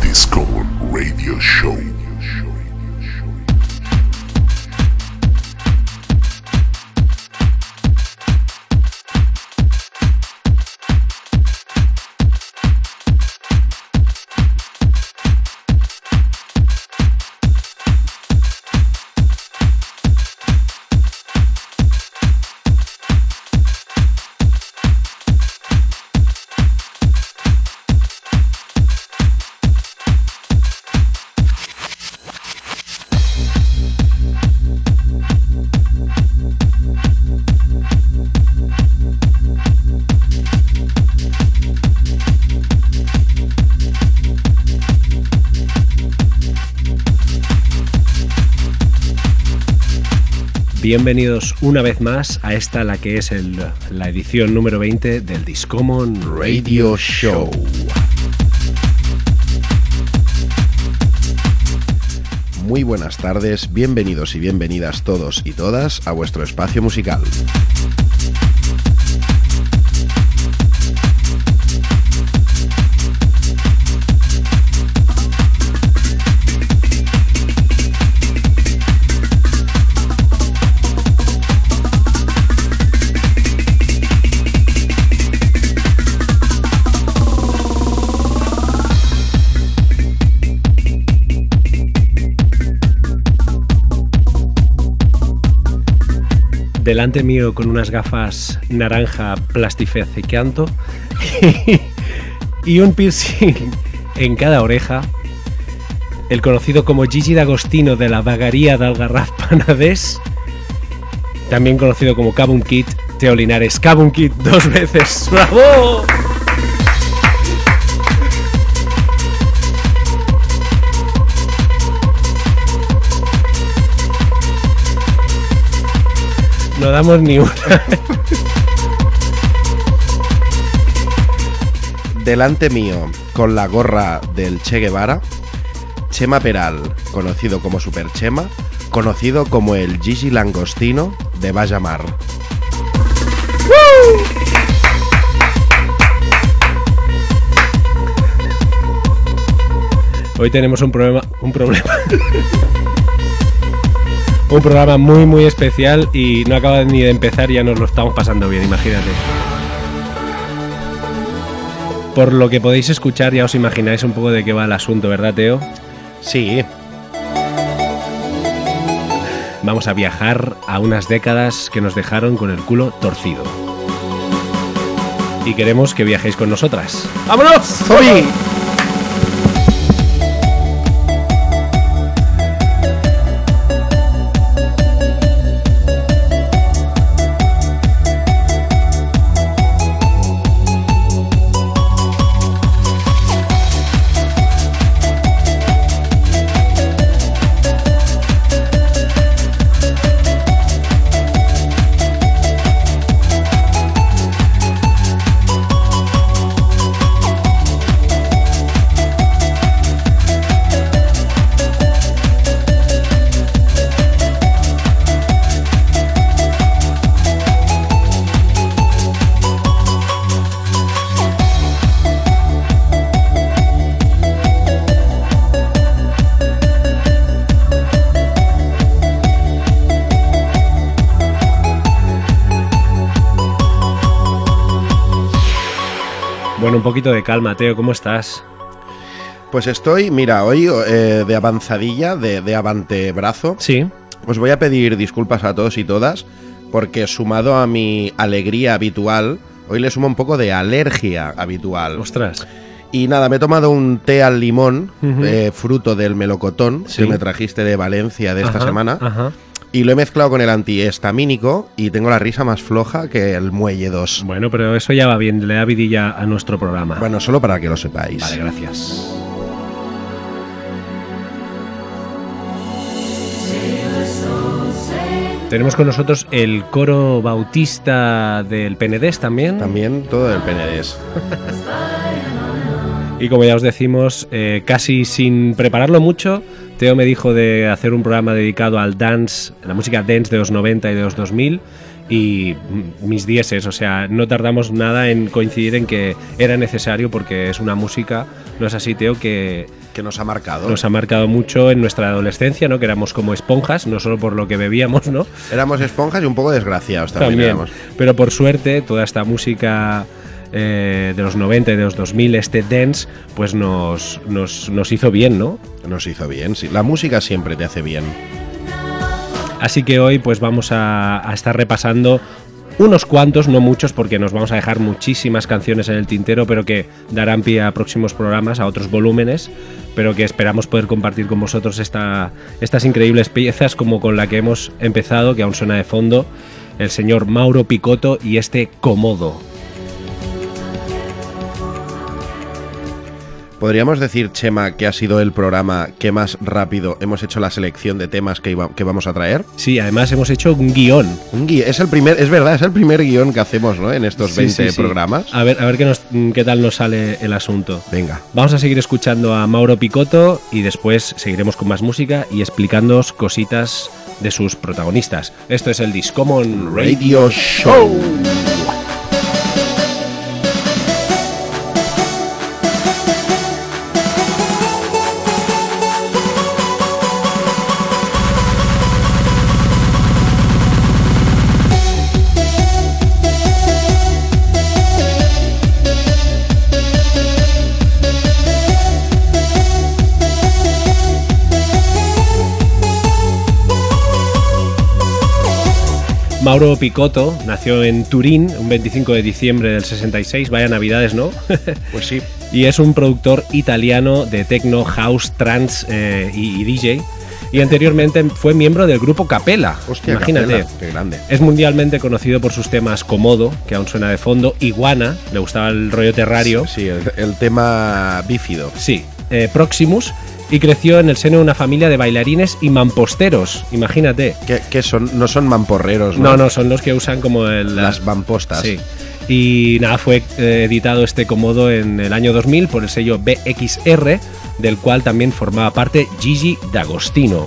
Discover Radio Show. Bienvenidos una vez más a esta, la que es el- la edición número 20 del Discommon Radio Show. Muy buenas tardes, bienvenidos y bienvenidas todos y todas a vuestro espacio musical. Delante mío con unas gafas naranja plastificanto y un piercing en cada oreja. El conocido como Gigi D'Agostino de la vagaría de Algarraf Panadés. También conocido como Cabum Kid, Teo Linares. Cabum Kid dos veces. ¡Bravo! No damos ni una. Delante mío, con la gorra del Che Guevara, Chema Peral, conocido como Super Chema, conocido como el Gigi Langostino de Bayamar. Hoy tenemos un problema. Un problema. Un programa muy, muy especial y no acaba ni de empezar y ya nos lo estamos pasando bien, imagínate. Por lo que podéis escuchar, ya os imagináis un poco de qué va el asunto, ¿verdad, Teo? Sí, Vamos a viajar a unas décadas que nos dejaron con el culo torcido. Y queremos que viajéis con nosotras. ¡Vámonos! ¡Hoy! Poquito de calma, Teo, ¿cómo estás? Pues estoy, mira, hoy eh, de avanzadilla, de, de avantebrazo. Sí. Os voy a pedir disculpas a todos y todas, porque sumado a mi alegría habitual, hoy le sumo un poco de alergia habitual. Ostras. Y nada, me he tomado un té al limón, eh, fruto del melocotón, Sí. que me trajiste de Valencia de esta Ajá, semana, Ajá. Y lo he mezclado con el antihistamínico y tengo la risa más floja que el Muelle 2. Bueno, pero eso ya va bien, le da vidilla a nuestro programa. Bueno, solo para que lo sepáis. Vale, gracias. Tenemos con nosotros el coro bautista del Penedés también. También todo el PNDs. Y como ya os decimos, eh, casi sin prepararlo mucho, Teo me dijo de hacer un programa dedicado al dance, la música dance de los 90 y de los 2000. y mis dieces, o sea, no tardamos nada en coincidir en que era necesario porque es una música, no es así, Teo, que Que nos ha marcado. nos ha marcado mucho en nuestra adolescencia, ¿no? Que éramos como esponjas, no solo por lo que bebíamos, ¿no? Éramos esponjas y un poco desgraciados también, También. éramos. Pero por suerte, toda esta música eh, de los 90 y de los 2000, este dance, pues nos, nos, nos hizo bien, ¿no? Nos hizo bien, sí. La música siempre te hace bien. Así que hoy pues vamos a, a estar repasando unos cuantos, no muchos, porque nos vamos a dejar muchísimas canciones en el tintero, pero que darán pie a próximos programas, a otros volúmenes, pero que esperamos poder compartir con vosotros esta, estas increíbles piezas como con la que hemos empezado, que aún suena de fondo, el señor Mauro Picotto y este Comodo. Podríamos decir, Chema, que ha sido el programa que más rápido hemos hecho la selección de temas que, iba- que vamos a traer. Sí, además hemos hecho un guion. Un gui- es el primer, es verdad, es el primer guion que hacemos, ¿no? En estos Sí, 20 sí, sí. programas. A ver, a ver qué, nos- qué tal nos sale el asunto. Venga. Vamos a seguir escuchando a Mauro Picotto y después seguiremos con más música y explicándoos cositas de sus protagonistas. Esto es el Discommon. Radio Show. Mauro Picotto nació en Turín un 25 de diciembre del 66, vaya navidades, ¿no? Pues sí. y es un productor italiano de techno, house, trance eh, y, y DJ. Y anteriormente fue miembro del grupo Capella. Hostia, Imagínate. Capela, qué grande. Es mundialmente conocido por sus temas Comodo, que aún suena de fondo, Iguana, le gustaba el rollo terrario. Sí, el, el tema bífido. Sí, eh, Proximus y creció en el seno de una familia de bailarines y mamposteros, imagínate. ¿Qué, qué son? No son mamporreros, ¿no? No, no, son los que usan como el, Las mampostas. Sí. Y nada, fue eh, editado este Comodo en el año 2000 por el sello BXR, del cual también formaba parte Gigi D'Agostino.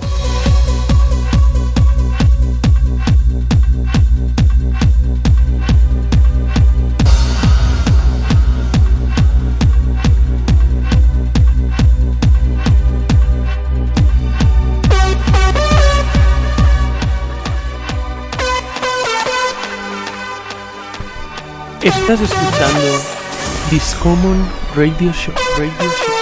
Estás escuchando Discommon Radio Show. Radio Show.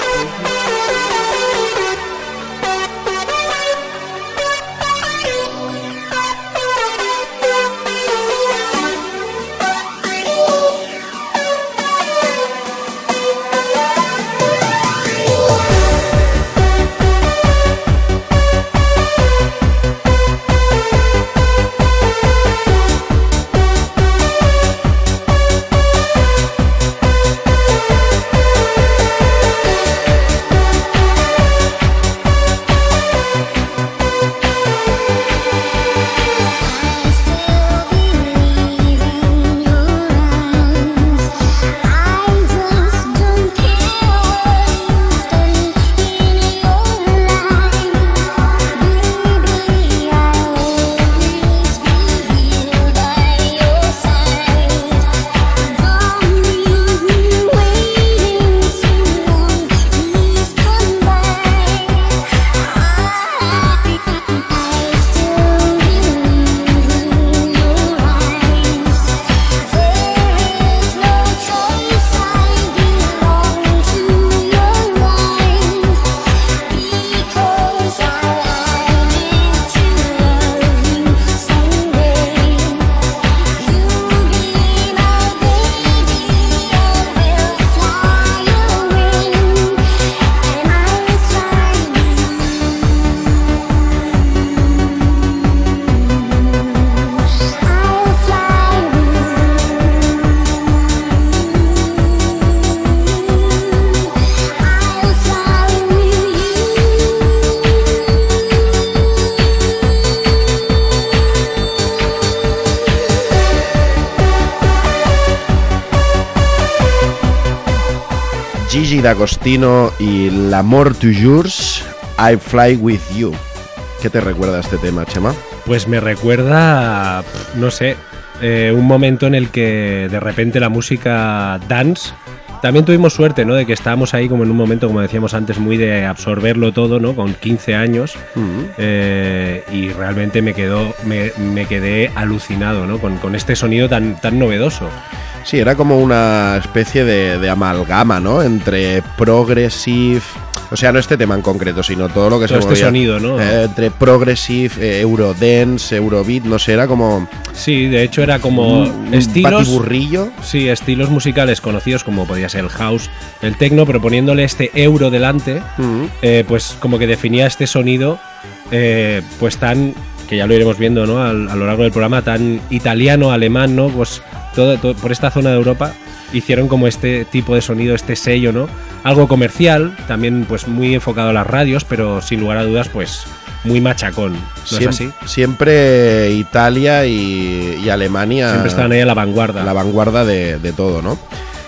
D'Agostino y L'Amour Toujours, I Fly With You. ¿Qué te recuerda este tema, Chema? Pues me recuerda, no sé, eh, un momento en el que de repente la música dance también tuvimos suerte, ¿no? De que estábamos ahí como en un momento, como decíamos antes, muy de absorberlo todo, ¿no? Con 15 años. Eh, y realmente me quedó, me, me quedé alucinado, ¿no? Con, con este sonido tan, tan novedoso. Sí, era como una especie de, de amalgama, ¿no? Entre progressive, o sea, no este tema en concreto, sino todo lo que Todo se este movía, sonido, ¿no? eh, entre progressive, eh, eurodance, eurobeat, no sé, era como Sí, de hecho era como un, estilos. batiburrillo. Sí, estilos musicales conocidos como podía ser el house, el techno, pero poniéndole este euro delante, eh, pues como que definía este sonido, eh, pues tan, que ya lo iremos viendo ¿no? Al- a, lo largo del programa, tan italiano, alemán, ¿no? Pues todo, todo- por esta zona de Europa hicieron como este tipo de sonido, este sello, ¿no? Algo comercial, también pues muy enfocado a las radios, pero sin lugar a dudas, pues muy machacón, ¿no Siem- es así? Siempre Italia y, y Alemania Siempre estaban ahí a la vanguardia. la vanguardia de, de todo, ¿no?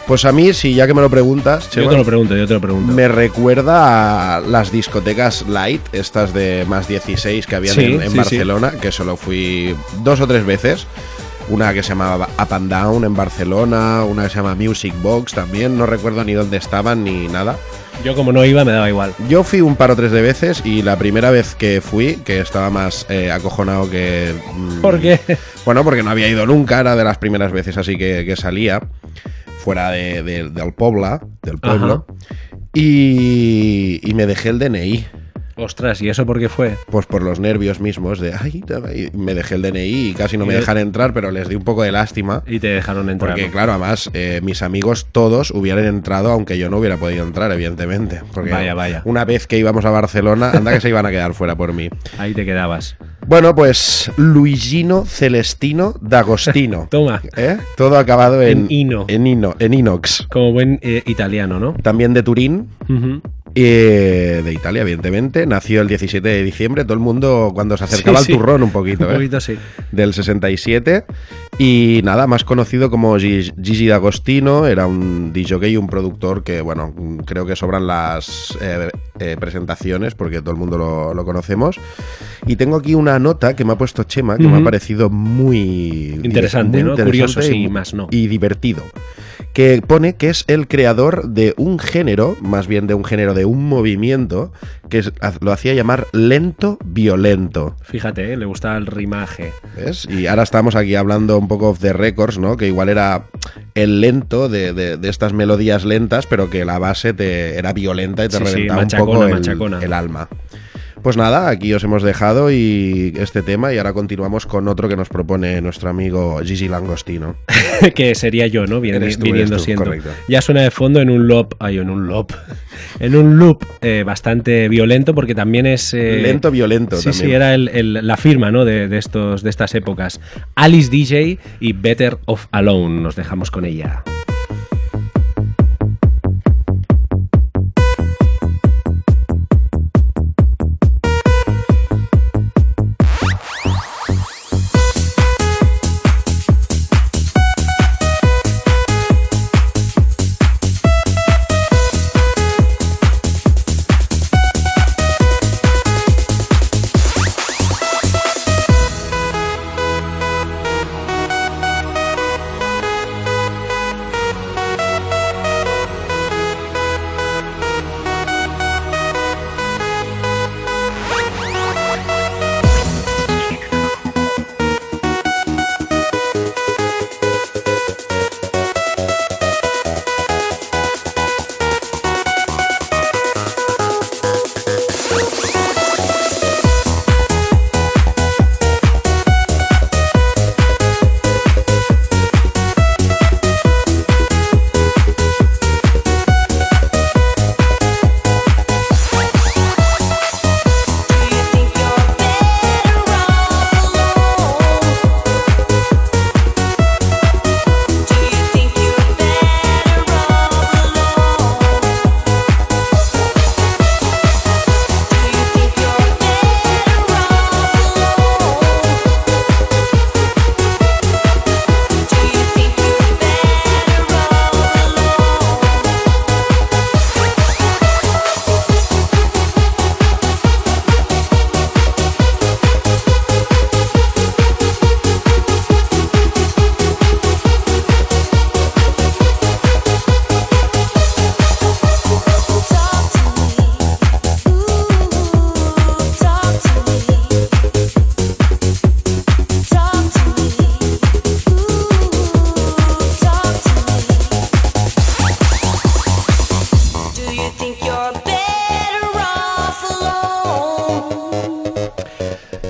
Pues a mí, si ya que me lo preguntas, yo te lo pregunto, yo te lo pregunto. me recuerda a las discotecas light, estas de más 16 que habían Sí, en, en sí, sí. Barcelona, que solo fui dos o tres veces. Una que se llamaba Up and Down en Barcelona, una que se llama Music Box también, no recuerdo ni dónde estaban ni nada. Yo como no iba me daba igual. Yo fui un par o tres de veces y la primera vez que fui, que estaba más eh, acojonado que... mm, ¿Por qué? Bueno, porque no había ido nunca, era de las primeras veces así que, que salía, fuera de- de- del Pobla, del pueblo. Y, y me dejé el DNI, Ostras, ¿y eso por qué fue? pues por los nervios mismos de, ay, me dejé el DNI y casi no me dejan entrar, pero les di un poco de lástima. Y te dejaron entrar. Porque ¿no? claro, además, eh, mis amigos todos hubieran entrado, aunque yo no hubiera podido entrar, evidentemente. Porque Vaya, vaya. una vez que íbamos a Barcelona, anda que se iban a quedar fuera por mí. Ahí te quedabas. Bueno, pues Luigino Celestino D'Agostino. Toma, ¿Eh? Todo acabado en, En ino. En, ino, en inox. como buen eh, italiano, ¿no? También de Turín, eh, de Italia, evidentemente. Nació el 17 de diciembre. Todo el mundo cuando se acercaba Sí, al turrón un poquito, Un ¿eh? poquito sí. Del 67. Y nada, más conocido como Gi- Gigi D'Agostino. Era un DJ y un productor que, bueno, creo que sobran las eh, eh, presentaciones porque todo el mundo lo, lo conocemos. Y tengo aquí una nota que me ha puesto Chema que me ha parecido muy Interesante, ¿no? Curioso, sí, y- más no. Y divertido. Que pone que es el creador de un género, más bien de un género, de un movimiento, que lo hacía llamar lento violento. Fíjate, ¿eh? le gusta el rimaje. ¿Ves? Y ahora estamos aquí hablando un poco the records, ¿no? Que igual era el lento de, de- de estas melodías lentas, pero que la base te era violenta y te Sí, sí, reventaba un machacona, poco el, machacona. el alma. Pues nada, aquí os hemos dejado y este tema y ahora continuamos con otro que nos propone nuestro amigo Gigi Langostino. que sería yo, ¿no? Tú, viniendo tú, siendo. correcto. Ya suena de fondo en un loop. Ay, en un loop. en un loop eh, bastante violento porque también es. eh, Lento violento Sí, también. sí, era el- el- la firma ¿no? de, de estos, de estas épocas. Alice DJ y Better Off Alone. Nos dejamos con ella.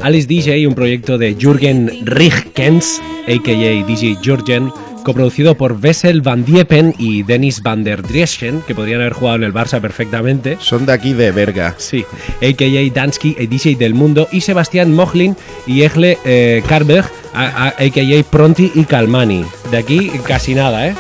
Alice DJ, un proyecto de Jürgen Richtgens, a.k.a. DJ Jürgen, coproducido por Wessel van Diepen y Dennis van der Drieschen, que podrían haber jugado en el Barça perfectamente. Son de aquí de Berga. Sí, a.k.a. Dansky, el DJ del mundo, y Sebastián Mohlin y Egle eh, Karberg, a.k.a. Pronti y Calmani. De aquí casi nada, ¿eh?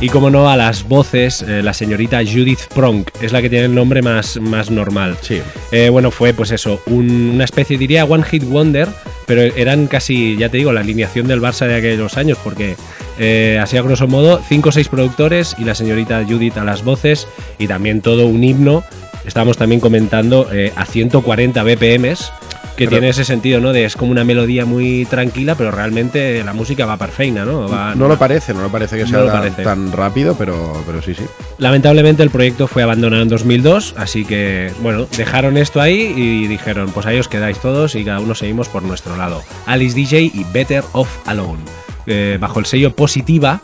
Y como no, a las voces, eh, la señorita Judith Pronk, es la que tiene el nombre más, más normal. Sí. Eh, bueno, fue pues eso, un- una especie, diría, One Hit Wonder, pero eran casi, ya te digo, la alineación del Barça de aquellos años, porque eh, así a grosso modo, 5 o 6 productores y la señorita Judith a las voces y también todo un himno. Estábamos también comentando eh, a 140 BPMs, que Pero- tiene ese sentido, ¿no? De es como una melodía muy tranquila, pero realmente la música va perfecta, ¿no? Va- No lo parece, no lo parece que No sea parece. tan rápido, pero, pero sí, sí. Lamentablemente el proyecto fue abandonado en 2002, así que bueno, dejaron esto ahí y dijeron, pues ahí os quedáis todos y cada uno seguimos por nuestro lado. Alice DJ y Better Off Alone, eh, bajo el sello Positiva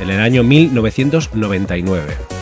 en el año 1999.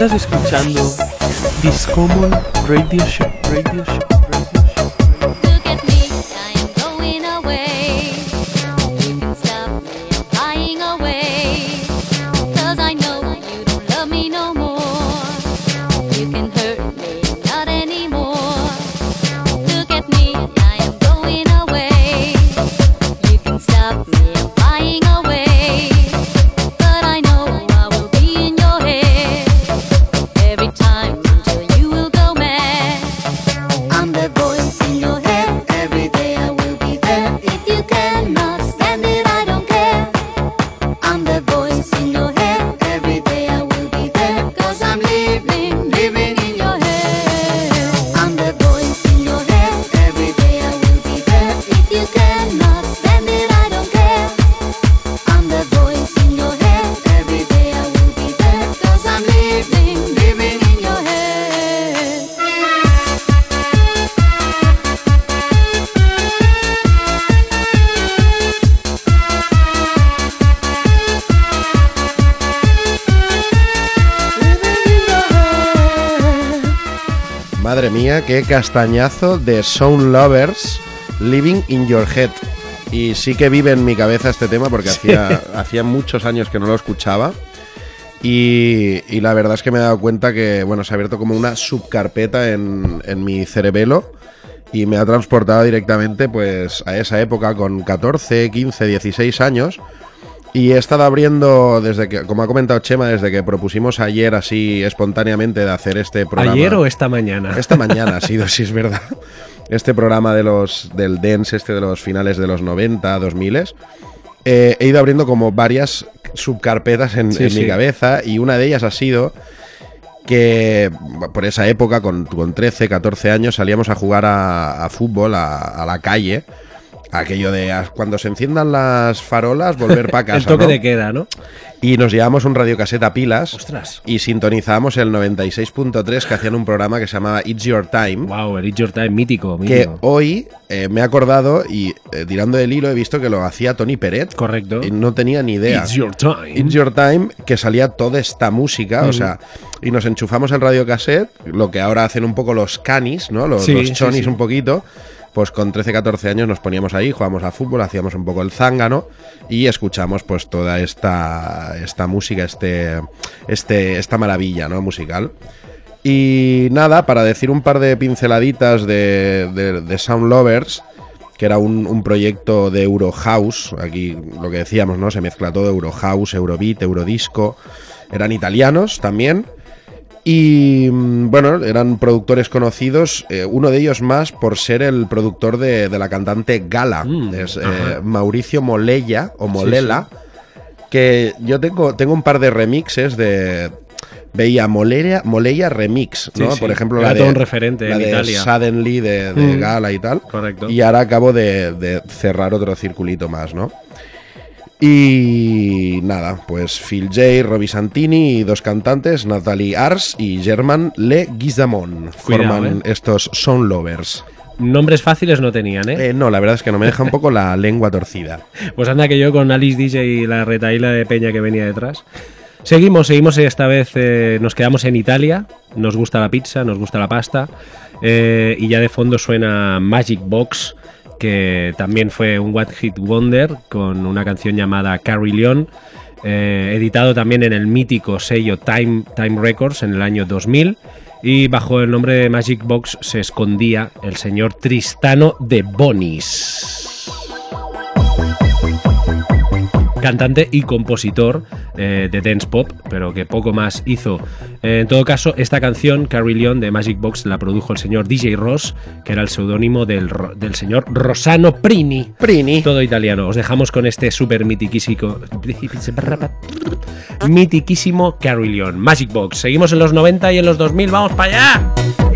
Estás escuchando Discommon Radio Show. Radio Show. Qué castañazo de Sound Lovers Living in Your Head. Y sí que vive en mi cabeza este tema porque hacía, hacía muchos años que no lo escuchaba. Y, y la verdad es que me he dado cuenta que, bueno, se ha abierto como una subcarpeta en, en mi cerebelo y me ha transportado directamente pues a esa época con 14, 15, 16 años. Y he estado abriendo desde que, como ha comentado Chema, desde que propusimos ayer así espontáneamente de hacer este programa. ¿Ayer o esta mañana? Esta mañana ha sido, si es verdad. Este programa de los del dance, este de los finales de los 90, 2000 eh, he ido abriendo como varias subcarpetas en, Sí, en mi cabeza y una de ellas ha sido que por esa época, con, con 13, 14 años, salíamos a jugar a, a fútbol a, a la calle. Aquello de ah, cuando se enciendan las farolas, volver para casa. el toque ¿no? de queda, ¿no? Y nos llevamos un radiocasete a pilas. Ostras. Y sintonizábamos el 96.3 que hacían un programa que se llamaba It's Your Time. Wow, el It's Your Time, mítico, Que mítico. hoy eh, me he acordado y eh, tirando del hilo he visto que lo hacía Tony Peret. Correcto. Y no tenía ni idea. It's Your Time. It's Your Time, que salía toda esta música, o sea, y nos enchufamos el radiocassette, lo que ahora hacen un poco los canis, ¿no? Los, Sí, los sí, chonis sí. un poquito. Pues con 13, 14 años nos poníamos ahí, jugábamos a fútbol, hacíamos un poco el zángano y escuchamos pues toda esta, esta música, este, este, esta maravilla, ¿no? Musical. Y nada, para decir un par de pinceladitas de, de, Sound Lovers, que era un, un proyecto de Eurohouse, aquí lo que decíamos, ¿no? Se mezcla todo, Eurohouse, Eurobeat, Eurodisco, eran italianos también. Y mm, bueno, eran productores conocidos, eh, uno de ellos más por ser el productor de, de la cantante Gala, Mm, es eh. Mauricio Molella o Molela, que yo tengo, tengo un par de remixes de... Veía Moleria, Moleya Remix, ¿no? Sí. Por ejemplo, Era la de, un referente la en de Italia. Suddenly de, de Mm. Gala y tal. Correcto. Y ahora acabo de, de cerrar otro circulito más, ¿no? Y nada, pues Phil J, Robbie Santini y dos cantantes, Natalie Ars y German Le Cuidado, forman eh. estos Sound Lovers. Nombres fáciles no tenían, ¿eh? Eh, no, la verdad es que no me deja un poco la lengua torcida. Pues anda que yo con Alice DJ y la retaíla de Peña que venía detrás. Seguimos, seguimos esta vez, eh, nos quedamos en Italia, nos gusta la pizza, nos gusta la pasta, eh, y ya de fondo suena Magic Box, que también fue un One Hit Wonder con una canción llamada Carry Leon, eh, editado también en el mítico sello Time, Time Records en el año 2000. Y bajo el nombre de Magic Box se escondía el señor Tristano de Bonis cantante y compositor eh, de dance pop, pero que poco más hizo. Eh, en todo caso, esta canción, Carry Leon de Magic Box, la produjo el señor DJ Ross, que era el seudónimo del, del señor Rosano Prini. Prini. Todo italiano. Os dejamos con este súper mitiquísimo. Mitiquísimo Carry Leon. Magic Box. Seguimos en los 90 y en los 2000. ¡Vamos para allá!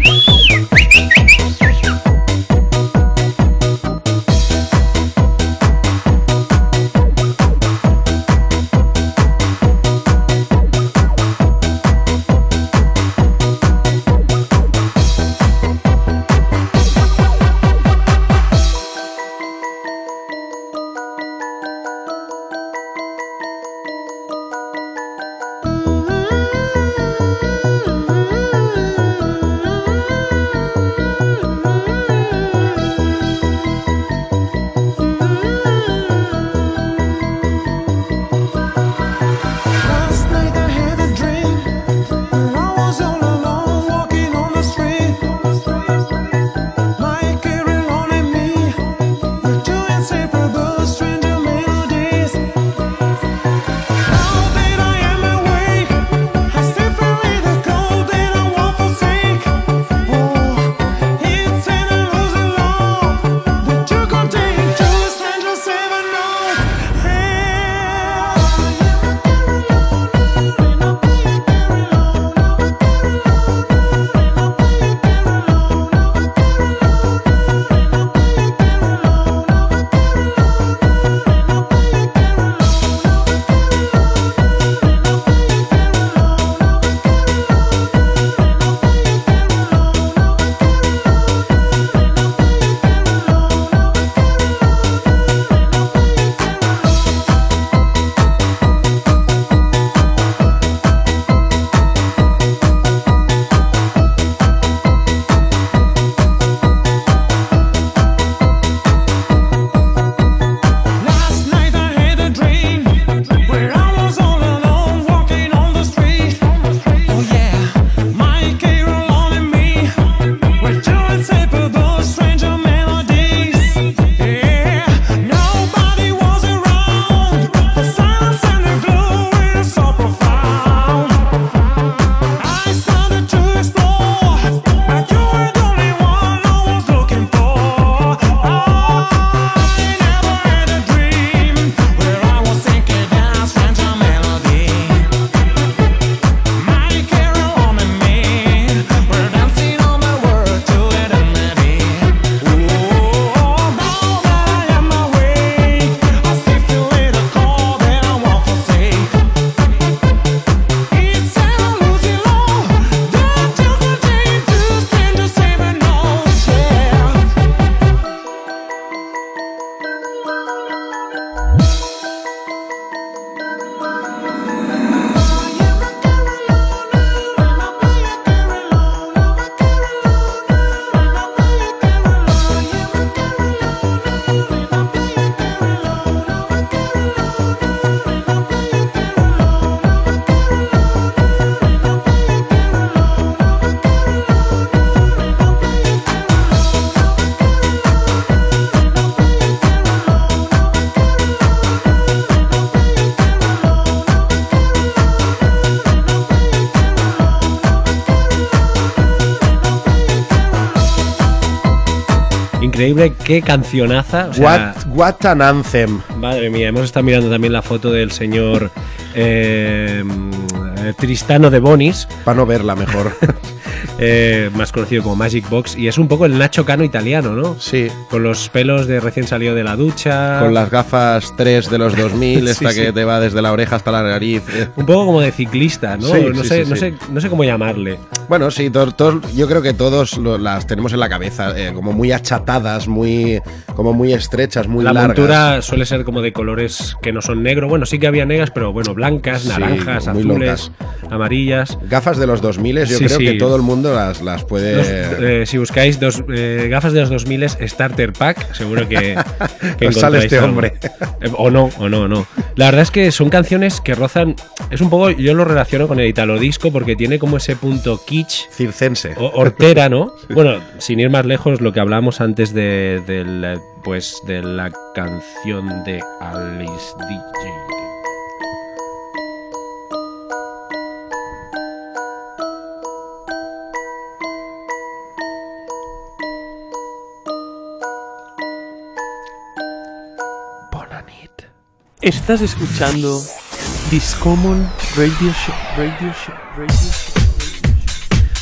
Qué cancionaza. o sea, what, what an anthem. Madre mía, hemos estado mirando también la foto del señor eh, mm, Tristano de Bonis, Para no verla mejor. eh, más conocido como Magic Box, y es un poco el Nacho Cano italiano, ¿no? sí. Con los pelos de recién salido de la ducha. Con las gafas 3 de los 2000, esta Sí, que sí. te va desde la oreja hasta la nariz. Eh, Un poco como de ciclista, ¿no? Sí, no, sé, no, sí. sé, no sé cómo llamarle. Bueno, sí, todos, todos- yo creo que todos lo- las tenemos en la cabeza, eh, como muy achatadas, muy, como muy estrechas, muy la largas. montura suele ser como de colores que no son negro. Bueno, sí que había negras, pero bueno, blancas, Sí, naranjas, muy azules, amarillas. Gafas de los 2000, yo Sí, creo sí. que todo el mundo las, las puede... Los- eh, si buscáis dos eh, gafas de los 2000 Starter Pack, seguro que, que Os sale este algo. hombre. Eh, O no, o no, o no. La verdad es que son canciones que rozan. Es un poco. Yo lo relaciono con el Italo Disco porque tiene como ese punto kitsch. Circense. o- Hortera, ¿no? Bueno, sin ir más lejos, lo que hablábamos antes de, eh, pues, de la canción de Alice DJ. Estás escuchando Discommon Radio Show. Radio Show. Radio Show.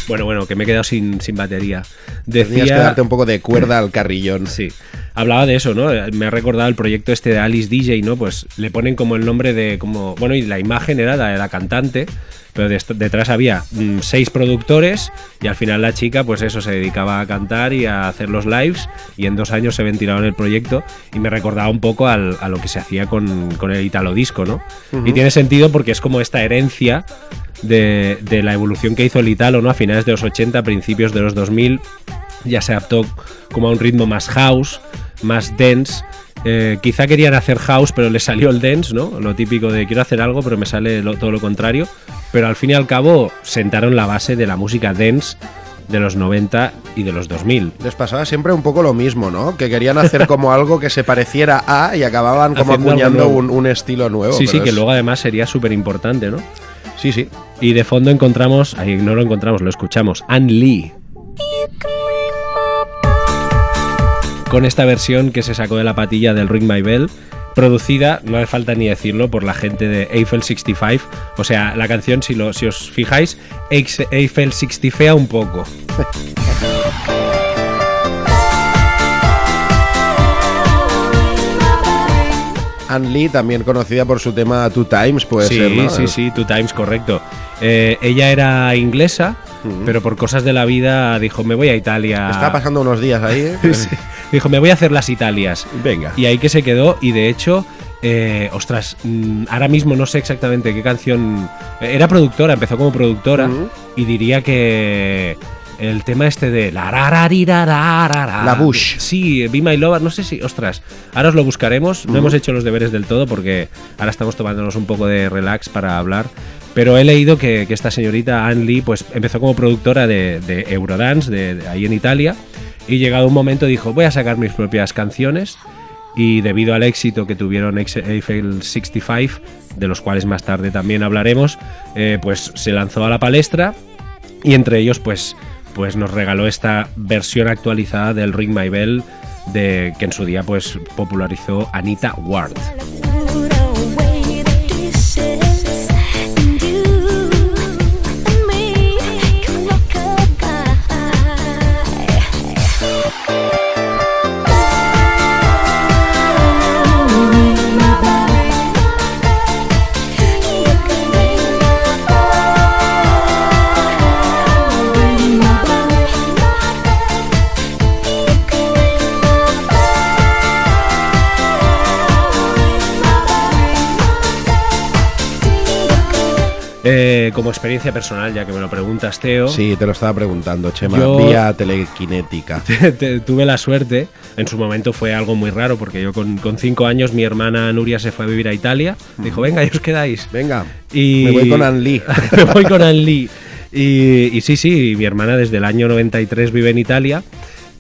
Bueno, bueno, que me he quedado sin, sin batería. Tenías que Decía. darte un poco de cuerda al carrillón. Sí. Hablaba de eso, ¿no? Me ha recordado el proyecto este de Alice DJ, ¿no? Pues le ponen como el nombre de como. Bueno, y la imagen era la de la cantante, pero de- detrás había mm, seis productores y al final la chica, pues eso, se dedicaba a cantar y a hacer los lives y en dos años se ventilaron el proyecto y me recordaba un poco al- a lo que se hacía con, con el Italo Disco, ¿no? Y tiene sentido porque es como esta herencia de, de la evolución que hizo el Italo, ¿no? A finales de los 80, principios de los 2000 ya se adaptó como a un ritmo más house, más dense. Eh, quizá querían hacer house, pero les salió el dance, ¿no? Lo típico de quiero hacer algo, pero me sale lo- todo lo contrario. Pero al fin y al cabo sentaron la base de la música dance de los 90 y de los 2000. Les pasaba siempre un poco lo mismo, ¿no? Que querían hacer como algo que se pareciera a y acababan como Haciendo acuñando un, un estilo nuevo. sí, sí, que luego además sería súper importante, ¿no? Sí, sí. Y de fondo encontramos, ahí no lo encontramos, lo escuchamos, Ann Lee. Con esta versión que se sacó de la patilla del Ring My Bell, producida, no hace falta ni decirlo, por la gente de Eiffel 65. O sea, la canción, si, lo, si os fijáis, Eiffel 60 un poco. Ann Lee, también conocida por su tema Two Times, puede sí, ser, ¿no? sí, sí, Two Times, correcto. Eh, ella era inglesa, pero por cosas de la vida dijo, me voy a Italia. Está pasando unos días ahí. ¿eh? Sí. Dijo, me voy a hacer las Italias. Venga. Y ahí que se quedó, y de hecho, eh, ostras, mm, ahora mismo no sé exactamente qué canción. Era productora, empezó como productora, y diría que el tema este de la. La Bush. Sí, Be My Lover, no sé si, ostras, ahora os lo buscaremos. No hemos hecho los deberes del todo porque ahora estamos tomándonos un poco de relax para hablar. Pero he leído que, que esta señorita Ann Lee pues, empezó como productora de, de Eurodance de, de ahí en Italia y llegado un momento dijo voy a sacar mis propias canciones y debido al éxito que tuvieron Eiffel 65, de los cuales más tarde también hablaremos, eh, pues se lanzó a la palestra y entre ellos pues, pues nos regaló esta versión actualizada del Ring My Bell de, que en su día pues popularizó Anita Ward. Como experiencia personal, ya que me lo preguntas, Teo, Sí, te lo estaba preguntando, Chema. Yo- Vía telequinética. te- tuve la suerte, en su momento fue algo muy raro, porque yo con, con cinco años mi hermana Nuria se fue a vivir a Italia, dijo, venga, y os quedáis. Venga, Y me voy con Ann Lee. me voy con Ann Lee. Y, y sí, sí, mi hermana desde el año 93 vive en Italia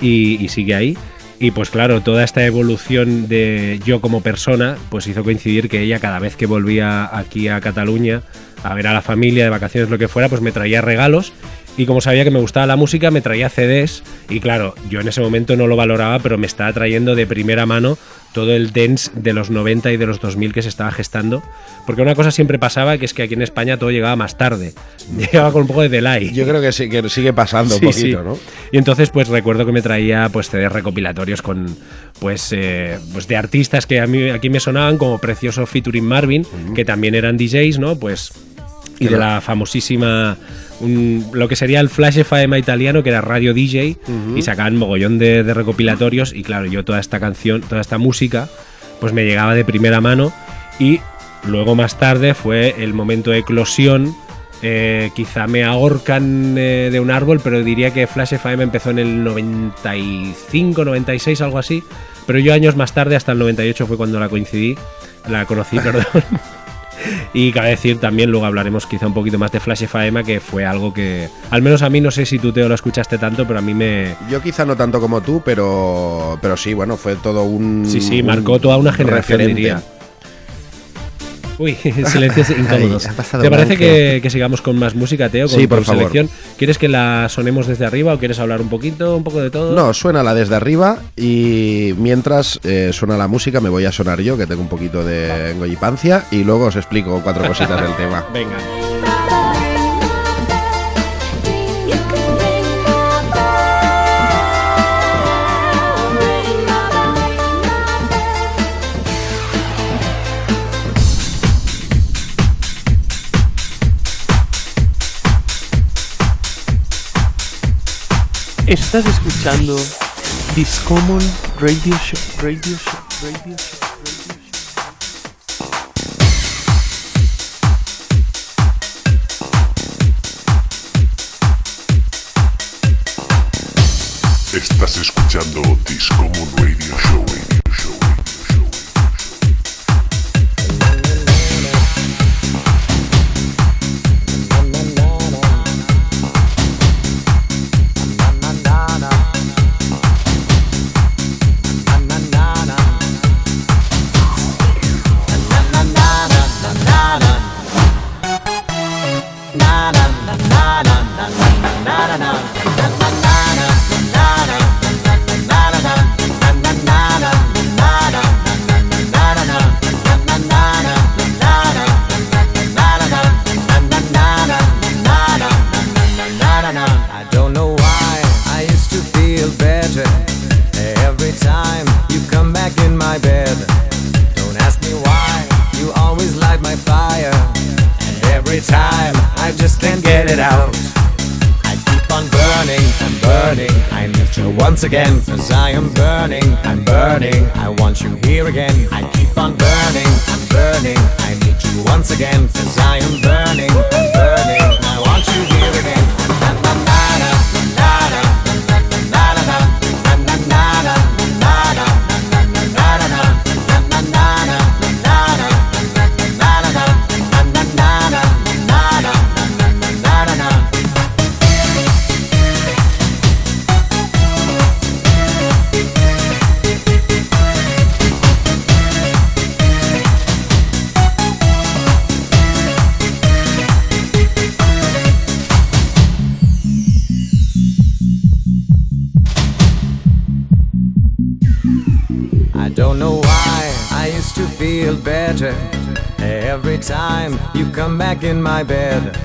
y, y sigue ahí. Y pues claro, toda esta evolución de yo como persona, pues hizo coincidir que ella cada vez que volvía aquí a Cataluña a ver a la familia de vacaciones, lo que fuera, pues me traía regalos. Y como sabía que me gustaba la música, me traía CDs. Y claro, yo en ese momento no lo valoraba, pero me estaba trayendo de primera mano todo el dance de los 90 y de los 2000 que se estaba gestando. Porque una cosa siempre pasaba, que es que aquí en España todo llegaba más tarde. Llegaba con un poco de delay. Yo creo que, sí, que sigue pasando un Sí, poquito, sí. ¿no? Y entonces, pues recuerdo que me traía pues CDs recopilatorios con pues, eh, pues de artistas que a mí aquí me sonaban, como Precioso featuring Marvin, que también eran DJs, ¿no? Pues. Y de la famosísima. un- lo que sería el Flash FM italiano, que era Radio DJ, y sacaban mogollón de, de recopilatorios. Y claro, yo toda esta canción, toda esta música, pues me llegaba de primera mano. Y luego más tarde fue el momento de eclosión eh, quizá me ahorcan eh, de un árbol, pero diría que Flash FM empezó en el 95, 96, algo así. Pero yo años más tarde, hasta el 98 fue cuando la coincidí, la conocí, perdón. Y cabe decir también, luego hablaremos quizá un poquito más de Flash FM, que fue algo que, al menos a mí, no sé si tú Teo lo escuchaste tanto, pero a mí me... Yo quizá no tanto como tú, pero, pero sí, bueno, fue todo un. Sí, sí, marcó toda una generación, referente. diría. Uy, silencios incómodos. ¿Te parece que, que sigamos con más música, Teo? Con Sí, por tu favor. selección. ¿Quieres que la sonemos desde arriba o quieres hablar un poquito, un poco de todo? No, suena la desde arriba y mientras eh, suena la música me voy a sonar yo, que tengo un poquito de engollipancia, y luego os explico cuatro cositas del tema. Venga. Estás escuchando Discommon Radio Show, Radio Show, Radio Show. Estás escuchando Discommon back in my bed.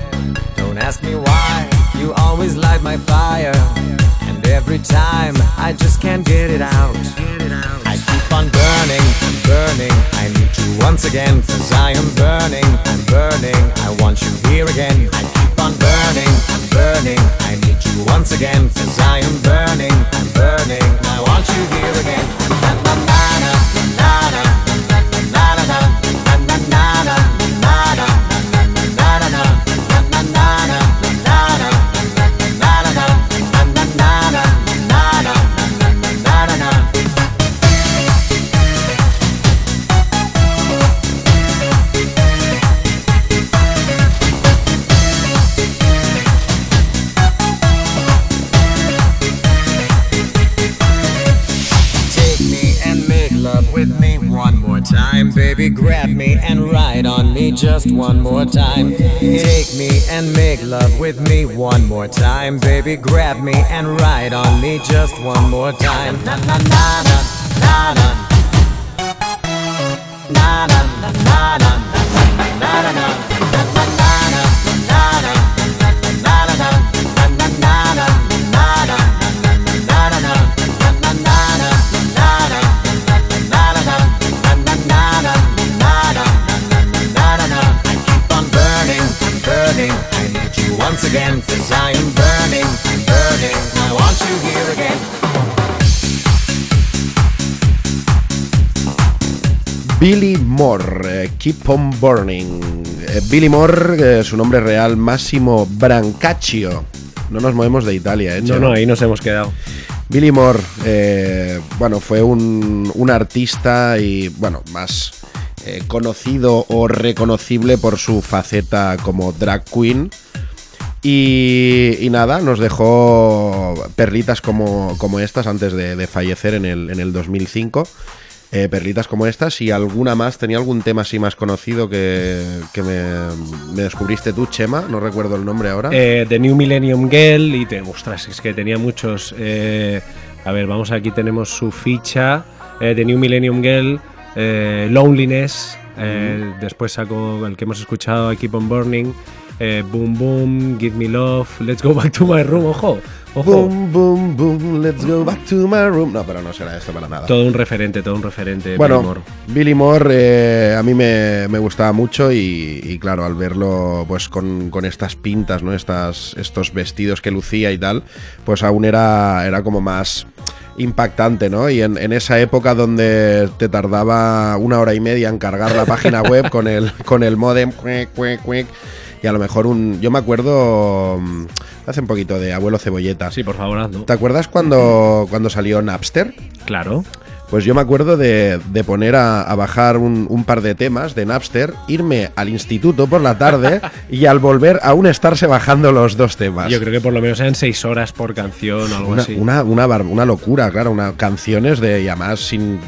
Don't ask me why you always light my fire, and every time I just can't get it out. I keep on burning, I'm burning. I need you once again, cause I am burning, I'm burning. I want you here again. I keep on burning, I'm burning. I need you once again, cause I am burning, I'm burning. I want you here again. Baby, grab me and ride on me just one more time. Take me and make love with me one more time, baby, grab me and ride on me just one more time. Na na na na na na. Na na na na na na na na na. Again, cause I am burning, burning. I want you here again. Billy Moore, eh, Keep on Burning. Eh, Billy Moore, eh, su nombre real, Massimo Brancaccio. No nos movemos de Italia, ¿eh? No, no, ahí nos hemos quedado. Billy Moore, eh, bueno, fue un, un artista y, bueno, más eh, conocido o reconocible por su faceta como drag queen. Y, y nada, nos dejó perlitas como, como estas antes de, de fallecer en el, en el 2005. Eh, perlitas como estas y alguna más. Tenía algún tema así más conocido que, que me, me descubriste tú, Chema. No recuerdo el nombre ahora. Eh, The New Millennium Girl y te, ostras, es que tenía muchos. eh, a ver, vamos aquí tenemos su ficha. eh, The New Millennium Girl, eh, Loneliness. eh, Después sacó el que hemos escuchado, Keep on Burning. Eh, boom Boom, Give Me Love, Let's Go Back to My Room. Ojo, ojo. Boom, boom, boom, let's go back to my room. No, pero no será esto para nada. Todo un referente, todo un referente. Bueno, Billy Moore. Billy Moore eh, a mí me, me gustaba mucho y, y claro, al verlo pues con, con estas pintas, ¿no? Estas, estos vestidos que lucía y tal, pues aún era, era como más impactante, ¿no? Y en, en esa época donde te tardaba una hora y media en cargar la página web con el, con el modem, cuec, cuec, cuec, y a lo mejor un... Yo me acuerdo mm, hace un poquito de Abuelo Cebolleta. Sí, por favor, hazlo. ¿Te acuerdas cuando, cuando salió Napster? Claro. Pues yo me acuerdo de, de poner a, a bajar un, un par de temas de Napster, irme al instituto por la tarde y al volver aún estarse bajando los dos temas. Yo creo que por lo menos eran seis horas por canción o algo una, así. una, una locura, claro, una, canciones de y además sin,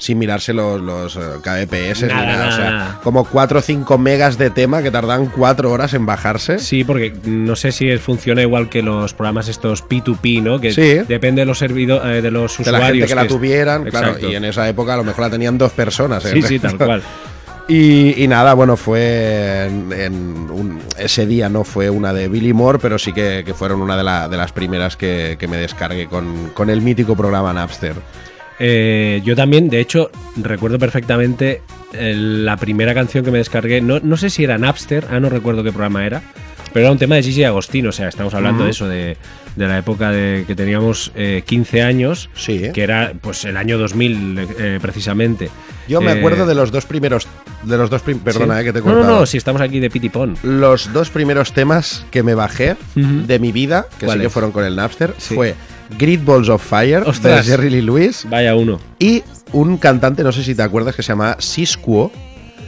sin mirarse los, los eh, kbps ni Nada, nada, o sea, nada, nada. como 4 o 5 megas de tema que tardan 4 horas en bajarse. Sí, porque no sé si funciona igual que los programas estos P2P, ¿no? Que Sí. depende de los servidores, de los de usuarios. la gente que la es- tuvieran, claro, Exacto. y en esa época a lo mejor la tenían dos personas. ¿eh? Sí, sí, tal cual. Y, y nada, bueno, fue en, en un- ese día no fue una de Billy Moore, pero sí que, que fueron una de, la- de las primeras que, que me descargué con, con el mítico programa Napster. Eh, yo también, de hecho, recuerdo perfectamente eh, la primera canción que me descargué. No, no sé si era Napster, ah, no recuerdo qué programa era. Pero era un tema de Gigi Agostino, o sea, estamos hablando de eso, de, de la época de que teníamos eh, 15 años, Sí. que era pues el año 2000 eh, precisamente. Yo me Eh, acuerdo de los dos primeros, de los dos, prim- perdona, sí. eh, que te he No, no, si estamos aquí de pitipón. Los dos primeros temas que me bajé de mi vida, que sí que fueron con el Napster, Sí. fue Great Balls of Fire Ostras. de Jerry Lee Lewis Vaya uno. y un cantante, no sé si te acuerdas, que se llama Sisquo.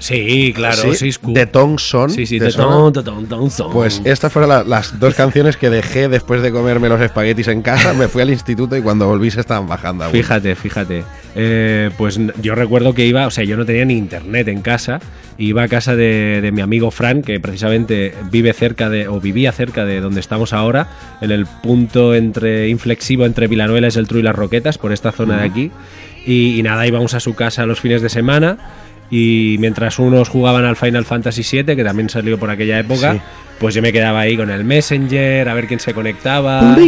Sí, claro, sí, de Tong Son. Sí, sí, ¿te de suena? ton, ton, ton, ton, son. Pues estas fueron la- las dos canciones que dejé después de comerme los espaguetis en casa. Me fui al instituto y cuando volví se estaban bajando. aún. Fíjate, fíjate. Eh, pues yo recuerdo que iba, o sea, yo no tenía ni internet en casa. Iba a casa de, de mi amigo Fran, que precisamente vive cerca de, o vivía cerca de donde estamos ahora, en el punto entre inflexivo entre Villanueva, el Tru y las Roquetas, por esta zona de aquí. Y, y nada, íbamos a su casa los fines de semana. Y mientras unos jugaban al Final Fantasy VII, que también salió por aquella época, Sí. pues yo me quedaba ahí con el Messenger, a ver quién se conectaba.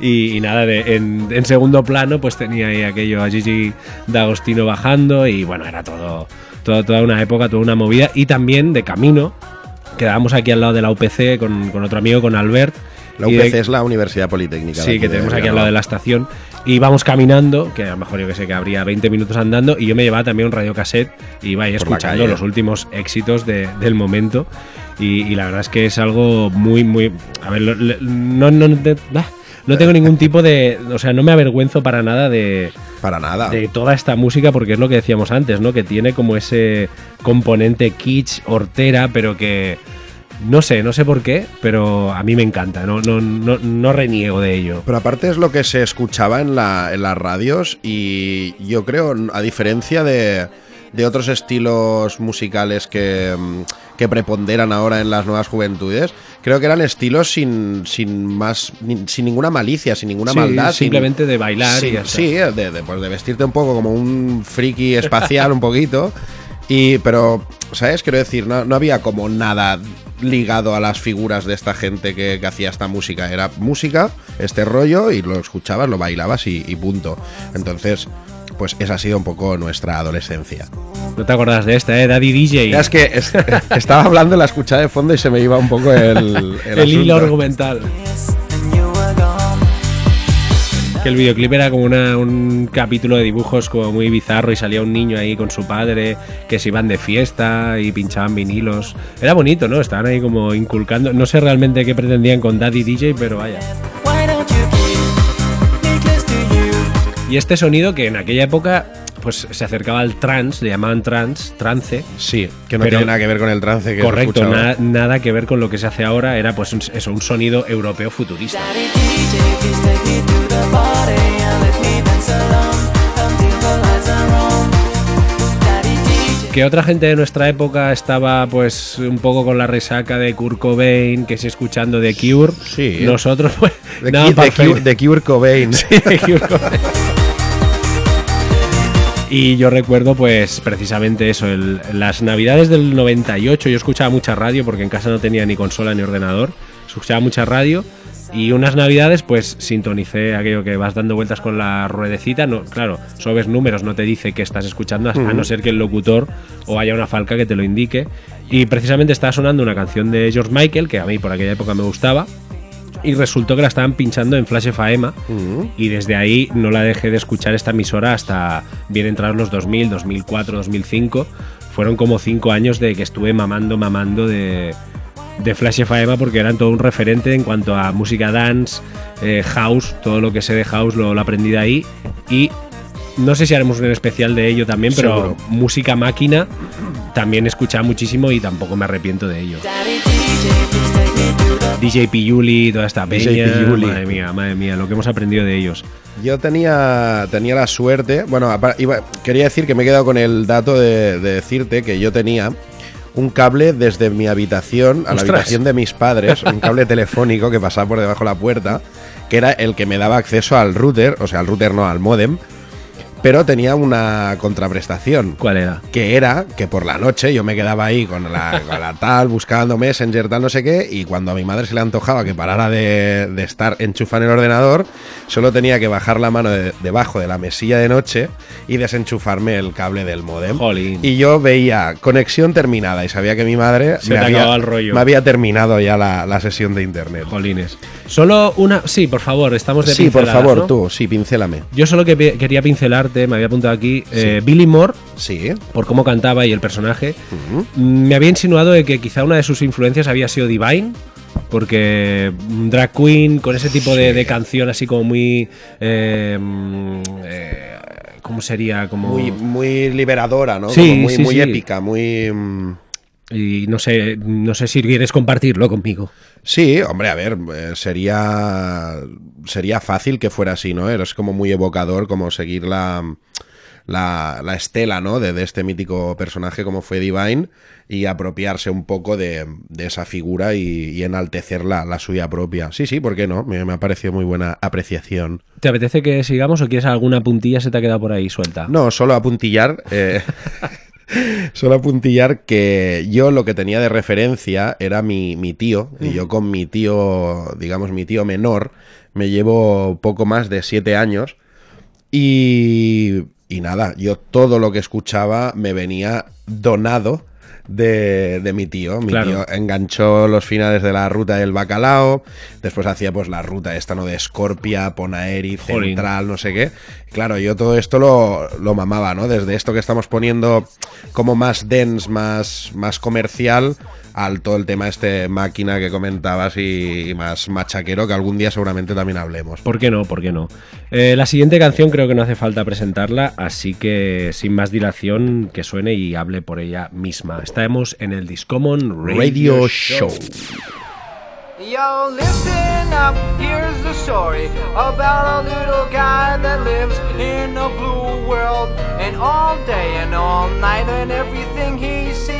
Y, y nada, de- en, en segundo plano pues tenía ahí aquello a Gigi D'Agostino bajando y bueno, era todo, todo- toda una época, toda una movida. Y también de camino, quedábamos aquí al lado de la UPC con, con otro amigo, con Albert. La y de- UPC es la Universidad Politécnica. Sí, que tenemos aquí al lado de la estación. Íbamos caminando, que a lo mejor yo que sé que habría 20 minutos andando, y yo me llevaba también un radiocassette y iba ahí escuchando los últimos éxitos de- del momento. Y, y la verdad es que es algo muy, muy. A ver, no, no, de- ah, no tengo ningún tipo de. O sea, no me avergüenzo para nada de, Para nada. de toda esta música, porque es lo que decíamos antes, ¿no? Que tiene como ese componente kitsch, hortera, pero que. No sé, no sé por qué, pero a mí me encanta, no, no, no, no reniego de ello. Pero aparte es lo que se escuchaba en, la, en las radios y yo creo, a diferencia de, de otros estilos musicales que, mm, que preponderan ahora en las nuevas juventudes, creo que eran estilos sin, sin más, sin ninguna malicia, sin ninguna Sí, maldad. sin- simplemente de bailar y Sí, ya está. sí, de, de, pues de vestirte un poco como un friki espacial, un poquito. Y, pero, ¿sabes? Quiero decir, no, no había como nada ligado a las figuras de esta gente que, que hacía esta música. Era música, este rollo, y lo escuchabas, lo bailabas y, y punto. Entonces, pues esa ha sido un poco nuestra adolescencia. No te acordás de esta, ¿eh? Daddy DJ. Es que es- estaba hablando, la escuchaba de fondo y se me iba un poco el, el, el hilo argumental. Que el videoclip era como una- un capítulo de dibujos como muy bizarro y salía un niño ahí con su padre que se iban de fiesta y pinchaban vinilos. Era bonito, ¿no? Estaban ahí como inculcando. No sé realmente qué pretendían con Daddy DJ, pero vaya. Y este sonido que en aquella época pues se acercaba al trance, le llamaban trance, trance. Sí, que no Pero- tiene nada que ver con el trance que Correcto, na- nada que ver con lo que se hace ahora, era pues un, eso, un sonido europeo futurista. Que otra gente de nuestra época estaba pues un poco con la resaca de Kurt Cobain, que es escuchando The Cure. Sí. Nosotros pues De, pa' de Cure, de Cure Cobain. The Cure Cobain. Y yo recuerdo, pues, precisamente eso, el- las navidades del 98, yo escuchaba mucha radio porque en casa no tenía ni consola ni ordenador, escuchaba mucha radio y unas navidades, pues, sintonicé aquello que vas dando vueltas con la ruedecita, no, claro, solo ves números, no te dice que estás escuchando, a- no ser que el locutor o haya una falca que te lo indique. Y precisamente estaba sonando una canción de George Michael, que a mí por aquella época me gustaba, y resultó que la estaban pinchando en Flash FAEMA y desde ahí no la dejé de escuchar esta emisora hasta bien entrados los 2000, 2004, 2005. Fueron como cinco años de que estuve mamando, mamando de, de Flash FAEMA porque eran todo un referente en cuanto a música dance, eh, house, todo lo que sé de house lo, lo aprendí de ahí y no sé si haremos un especial de ello también, pero Seguro. música máquina también escuchaba muchísimo y tampoco me arrepiento de ello. DJ Piyuli, toda esta peña. Madre mía, madre mía, lo que hemos aprendido de ellos. Yo tenía, tenía la suerte, bueno, iba- quería decir que me he quedado con el dato de, de decirte que yo tenía un cable desde mi habitación a la habitación de mis padres, un cable telefónico que pasaba por debajo de la puerta, que era el que me daba acceso al router, o sea, al router no, al modem, pero tenía una contraprestación. ¿Cuál era? que era que por la noche yo me quedaba ahí con la, con la tal, buscando Messenger, tal, no sé qué, y cuando a mi madre se le antojaba que parara de, de estar enchufada en el ordenador, solo tenía que bajar la mano de- debajo de la mesilla de noche y desenchufarme el cable del modem. Jolín. Y yo veía conexión terminada y sabía que mi madre Se me, había, acababa el rollo. me había terminado ya la, la sesión de internet. Jolines. Solo una. Sí, por favor, estamos de Sí, por favor, ¿no? tú, sí, pincélame. Yo solo que quería me había apuntado aquí, eh, Billy Moore, Sí. por cómo cantaba y el personaje, mm, me había insinuado de que quizá una de sus influencias había sido Divine. Porque mm, Drag Queen, con ese tipo de, Sí. de canción así como muy. eh, mm, eh, ¿Cómo sería? Como. Muy, muy liberadora, ¿no? Sí, Como muy, sí, muy épica, muy... Y no sé, no sé si quieres compartirlo conmigo. Sí, hombre, a ver, eh, sería sería fácil que fuera así, ¿no? Es como muy evocador, como seguir la, la, la estela, ¿no? De, de este mítico personaje como fue Divine y apropiarse un poco de, de esa figura y, y enaltecer la, la suya propia. Sí, sí, ¿por qué no? Me, me ha parecido muy buena apreciación. ¿Te apetece que sigamos o quieres alguna puntilla se te ha quedado por ahí suelta? No, solo apuntillar. eh, solo apuntillar que yo lo que tenía de referencia era mi, mi tío. Y yo con mi tío, digamos, mi tío menor, me llevo poco más de siete años. Y, y nada, yo todo lo que escuchaba me venía donado de, de mi tío. Mi Claro. tío enganchó los finales de la ruta del bacalao, después hacía pues la ruta esta, ¿no? De Scorpia, Ponaeri, Jolín. Central, no sé qué. Claro, yo todo esto lo, lo mamaba, ¿no? Desde esto que estamos poniendo como más dense, más, más comercial, al todo el tema este máquina que comentabas y, más machaquero que algún día seguramente también hablemos. ¿Por qué no? ¿Por qué no? Eh, la siguiente canción creo que no hace falta presentarla, así que sin más dilación que suene y hable por ella misma. Estamos en el Discommon Radio, Show. Yo, listen up, here's the story about a little guy that lives in blue world. And all day and all night, and everything he sees.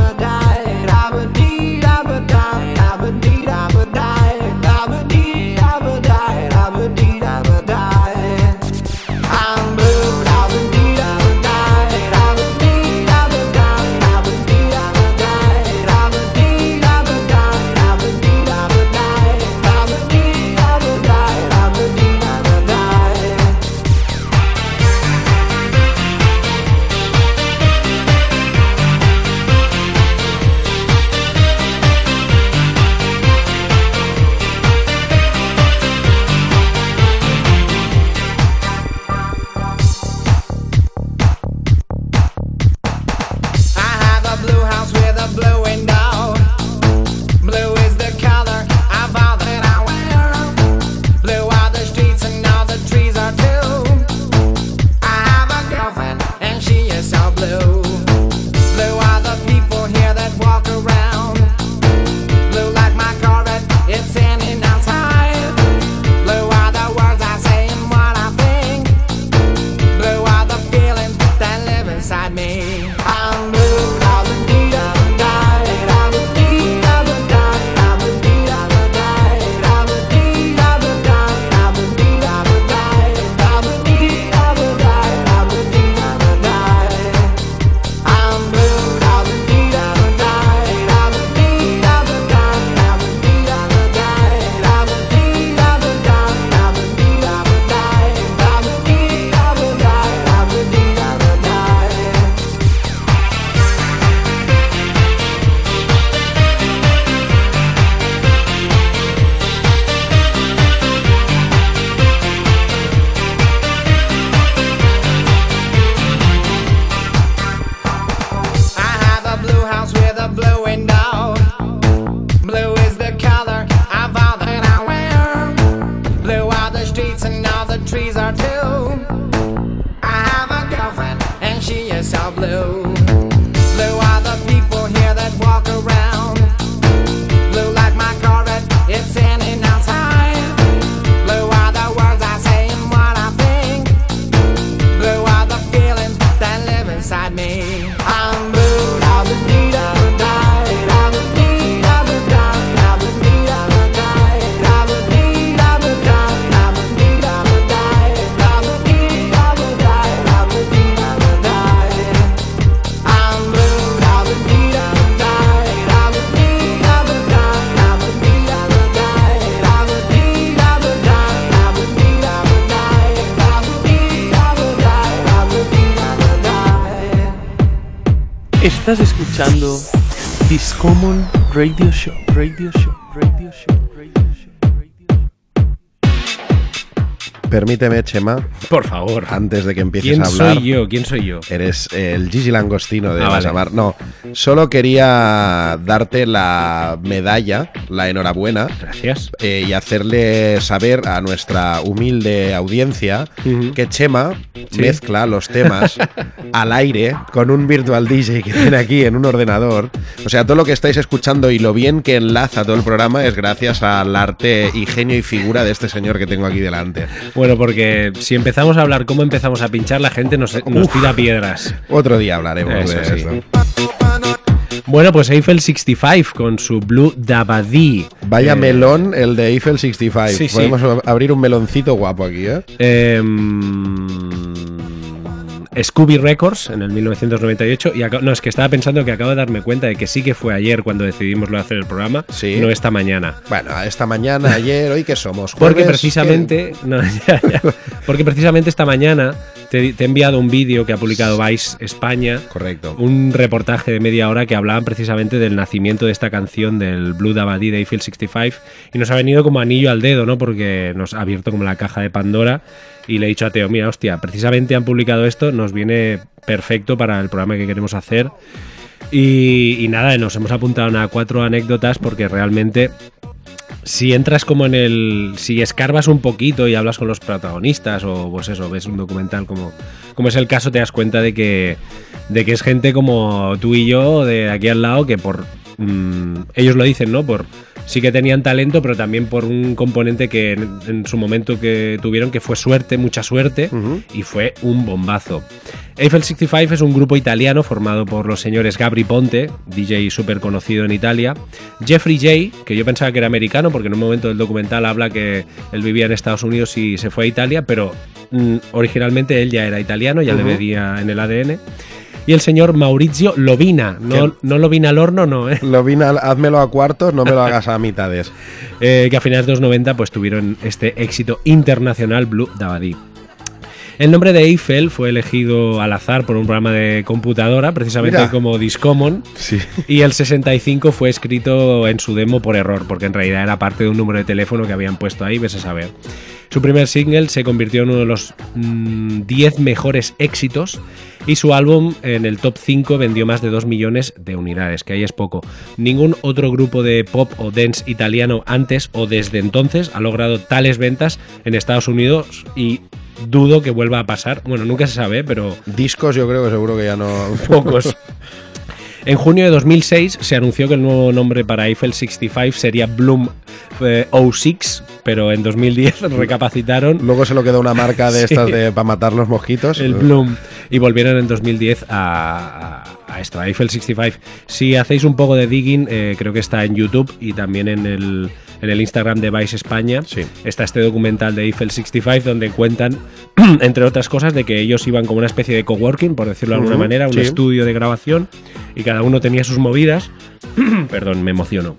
permíteme, Chema. Por favor. Antes de que empieces a hablar. ¿Quién soy yo? ¿Quién soy yo? Eres el Gigi Langostino de ah, No, solo quería darte la medalla, la enhorabuena. Gracias. Eh, y hacerle saber a nuestra humilde audiencia que Chema mezcla los temas al aire con un virtual DJ que tiene aquí en un ordenador. O sea, todo lo que estáis escuchando y lo bien que enlaza todo el programa es gracias al arte y genio y figura de este señor que tengo aquí delante. Bueno, porque si empezamos a hablar cómo empezamos a pinchar, la gente nos, nos tira piedras. Otro día hablaremos de sí. Bueno, pues Eiffel 65 con su Blue Dabadi. Vaya eh, melón el de Eiffel 65. Sí, Podemos abrir un meloncito guapo aquí, ¿eh? eh Scooby Records en el 1998. Y no, es que estaba pensando que acabo de darme cuenta de que sí que fue ayer cuando decidimos lo de hacer el programa, Sí. no esta mañana. Bueno, esta mañana, ayer, hoy que somos. Porque ¿Jueves? precisamente, no, ya, ya. porque precisamente esta mañana te, te he enviado un vídeo que ha publicado Vice España. Correcto. un reportaje de media hora que hablaban precisamente del nacimiento de esta canción del Blue Dabadi de Eiffel 65 y nos ha venido como anillo al dedo, ¿no? Porque nos ha abierto como la caja de Pandora y le he dicho a Teo, mira, hostia, precisamente han publicado esto, nos viene perfecto para el programa que queremos hacer. Y, nada, nos hemos apuntado a cuatro anécdotas porque realmente si entras como en el. Si escarbas un poquito y hablas con los protagonistas, o pues eso, ves un documental como, como es el caso, te das cuenta de que, de que es gente como tú y yo, de aquí al lado, que por. Mm, ellos lo dicen, ¿no? Por. Sí que tenían talento, pero también por un componente que en, en su momento que tuvieron, que fue suerte, mucha suerte, y fue un bombazo. Eiffel 65 es un grupo italiano formado por los señores Gabri Ponte, DJ súper conocido en Italia, Jeffrey J, que yo pensaba que era americano porque en un momento del documental habla que él vivía en Estados Unidos y se fue a Italia, pero mm, originalmente él ya era italiano, ya le Ujú. veía en el ADN. Y el señor Maurizio Lovina, no, ¿Qué? no Lovina al horno, no, ¿eh? Lo vine al- házmelo a cuartos, no me lo hagas a mitades. Eh, que a finales de los 90 pues tuvieron este éxito internacional Blue Dabadi. El nombre de Eiffel fue elegido al azar por un programa de computadora, precisamente Mira. como Discommon, Sí. y el 65 fue escrito en su demo por error, porque en realidad era parte de un número de teléfono que habían puesto ahí, ves a saber. Su primer single se convirtió en uno de los mm, 10 mejores éxitos y su álbum en el top 5 vendió más de 2 millones de unidades, que ahí es poco. Ningún otro grupo de pop o dance italiano antes o desde entonces ha logrado tales ventas en Estados Unidos y dudo que vuelva a pasar. Bueno, nunca se sabe, pero Discos yo creo que seguro que ya no... pocos. En junio de 2006 se anunció que el nuevo nombre para Eiffel 65 sería Bloom eh, 06, pero en 2010 recapacitaron Luego se lo quedó una marca de Sí. estas de para matar los mosquitos. el Bloom y volvieron en 2010 a, a- a esto, a Eiffel 65. Si hacéis un poco de digging, eh, creo que está en YouTube y también en el, en el Instagram de Vice España. Sí. Está este documental de Eiffel 65 donde cuentan, entre otras cosas, de que ellos iban como una especie de coworking, por decirlo de alguna manera, un sí. estudio de grabación y cada uno tenía sus movidas. Perdón, me emociono.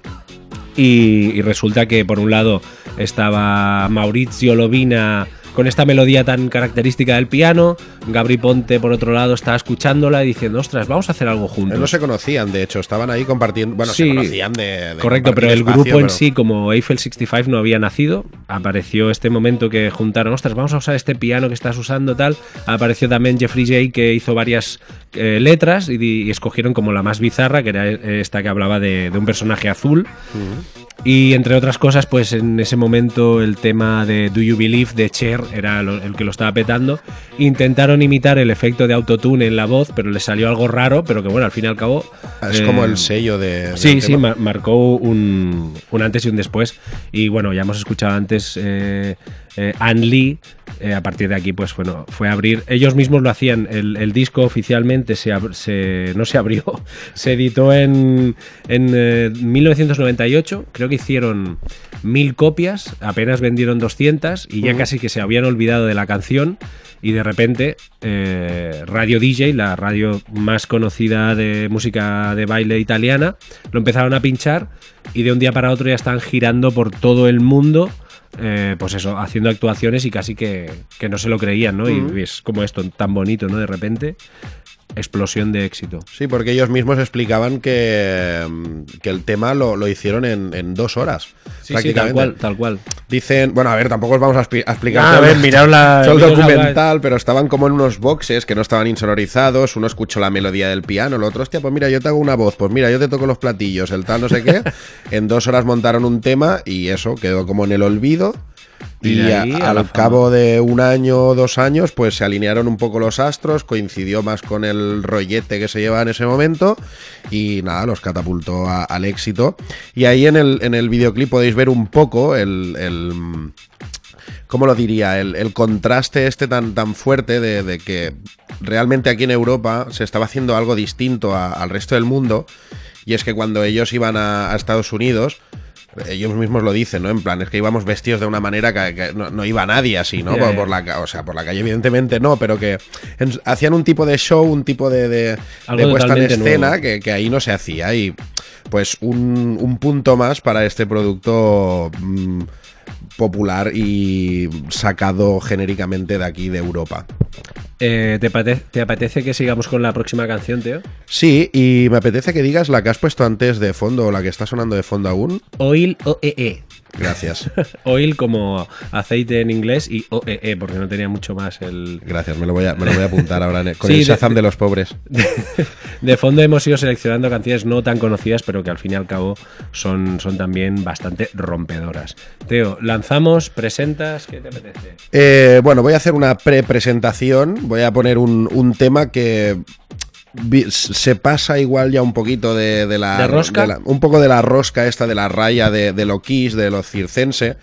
Y, y resulta que por un lado estaba Maurizio Lovina con esta melodía tan característica del piano, Gabri Ponte por otro lado estaba escuchándola y diciendo, ostras, vamos a hacer algo juntos. No se conocían, de hecho, estaban ahí compartiendo. Bueno, Sí. se conocían de. de Correcto, pero el espacio, grupo en sí, como Eiffel 65 no había nacido, apareció este momento que juntaron, ostras, vamos a usar este piano que estás usando, tal. Apareció también Jeffrey J, que hizo varias eh, letras y, escogieron como la más bizarra, que era eh, esta que hablaba de, de un personaje azul. Y entre otras cosas, pues en ese momento el tema de Do You Believe de Cher era lo- el que lo estaba petando. Intentaron imitar el efecto de autotune en la voz, pero les salió algo raro, pero que bueno, al fin y al cabo... Es eh, como el sello de. Sí, sí, mar- marcó un, un antes y un después. Y bueno, ya hemos escuchado antes eh, eh, Ann Lee. eh, a partir de aquí, pues bueno, fue a abrir. Ellos mismos lo hacían. El, el disco oficialmente se, no se abrió, se editó en, en eh, 1998. Creo que hicieron mil copias, apenas vendieron 200 y ya casi que se habían olvidado de la canción. Y de repente, eh, Radio DJ, la radio más conocida de música de baile italiana, lo empezaron a pinchar y de un día para otro ya están girando por todo el mundo. Eh, pues eso, haciendo actuaciones y casi que, que no se lo creían, ¿no? Y es como esto, tan bonito, ¿no? De repente, explosión de éxito. Sí, porque ellos mismos explicaban que, que el tema lo, lo hicieron en, en dos horas. Sí, sí, tal cual, tal cual. Dicen, bueno, a ver, tampoco os vamos a, expli- a explicar Ah, a todo, ver, la- todo el documental, pero estaban como en unos boxes que no estaban insonorizados. Uno escuchó la melodía del piano, el otro, hostia, pues mira, yo te hago una voz, pues mira, yo te toco los platillos, el tal, no sé qué. en dos horas montaron un tema y eso quedó como en el olvido. Y a- a al cabo de un año o dos años, pues se alinearon un poco los astros, coincidió más con el rollete que se llevaba en ese momento y nada, los catapultó a- al éxito. Y ahí en el, en el videoclip podéis ver un poco el... el, ¿Cómo lo diría? El, el contraste este tan, tan fuerte de, de que realmente aquí en Europa se estaba haciendo algo distinto a- al resto del mundo. Y es que cuando ellos iban a, a Estados Unidos, ellos mismos lo dicen, ¿no? En plan, es que íbamos vestidos de una manera que, que no, no iba nadie así, ¿no? Por, la, o sea, por la calle, evidentemente no, pero que en- hacían un tipo de show, un tipo de, de, puesta en escena que, que ahí no se hacía. Y pues un, un punto más para este producto mm, popular y sacado genéricamente de aquí, de Europa. Eh, ¿te, apete- te apetece que sigamos con la próxima canción, Teo? Sí, y me apetece que digas la que has puesto antes de fondo o la que está sonando de fondo aún. Oil OEE. Gracias. Oil como aceite en inglés y OEE, porque no tenía mucho más el... Gracias, me lo voy a, me lo voy a apuntar ahora con Sí, el de- Shazam de, los pobres. De fondo hemos ido seleccionando canciones no tan conocidas, pero que al fin y al cabo son, son también bastante rompedoras. Teo, lanzamos, presentas, ¿qué te apetece? Eh, bueno, voy a hacer una pre-presentación. Voy a poner un, un tema que se pasa igual ya un poquito de, de la, ¿De rosca? la- un poco de la rosca esta, de la raya de, de lo Kiss, de lo circense.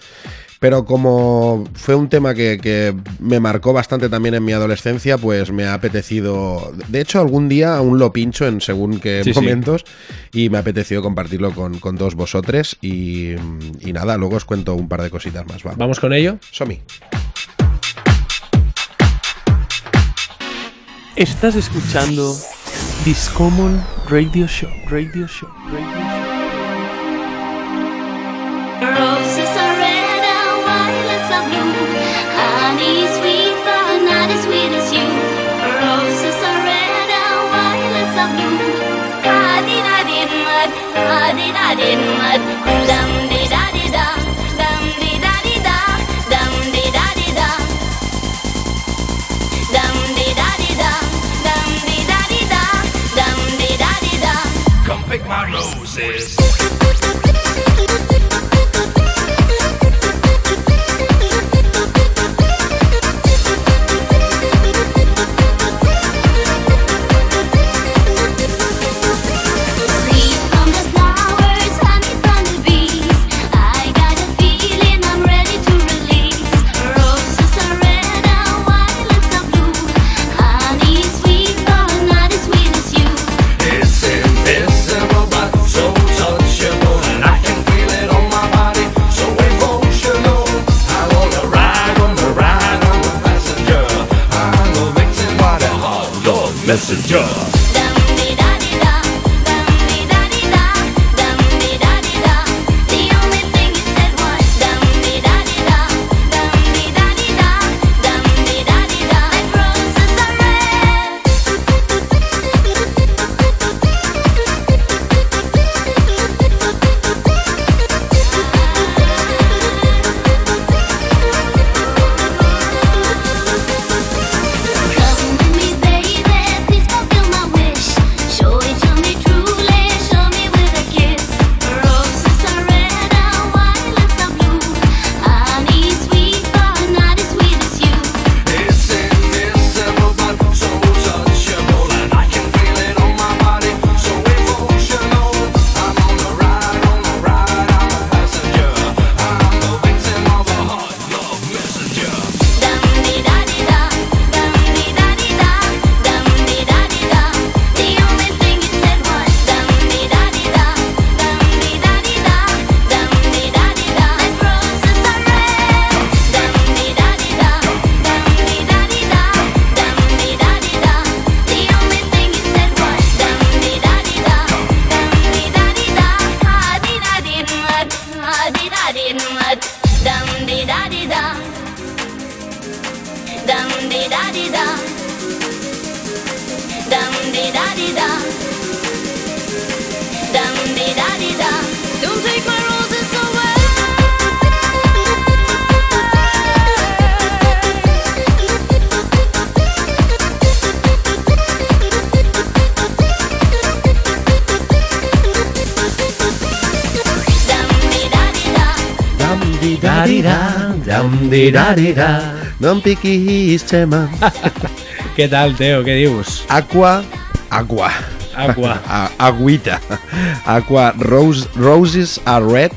Pero como fue un tema que, que me marcó bastante también en mi adolescencia, pues me ha apetecido. De hecho, algún día aún lo pincho en según qué Sí, sí. momentos. Y me ha apetecido compartirlo con, con todos vosotros. Y, y nada, luego os cuento un par de cositas más. Va. ¿Vamos con ello? Somi. Estás escuchando Discommon Radio Show, Radio Show, Radio Show. Roses are red and violets are blue. Honey sweet, but not as sweet as you. Roses are red and violets are blue. Da-di da di Come pick my roses. Messenger. Non piquis, Chema. ¿Qué tal, Teo? ¿Qué dius? Aqua. Agua. Agua. A- agüita. Aqua Rose, Roses are red.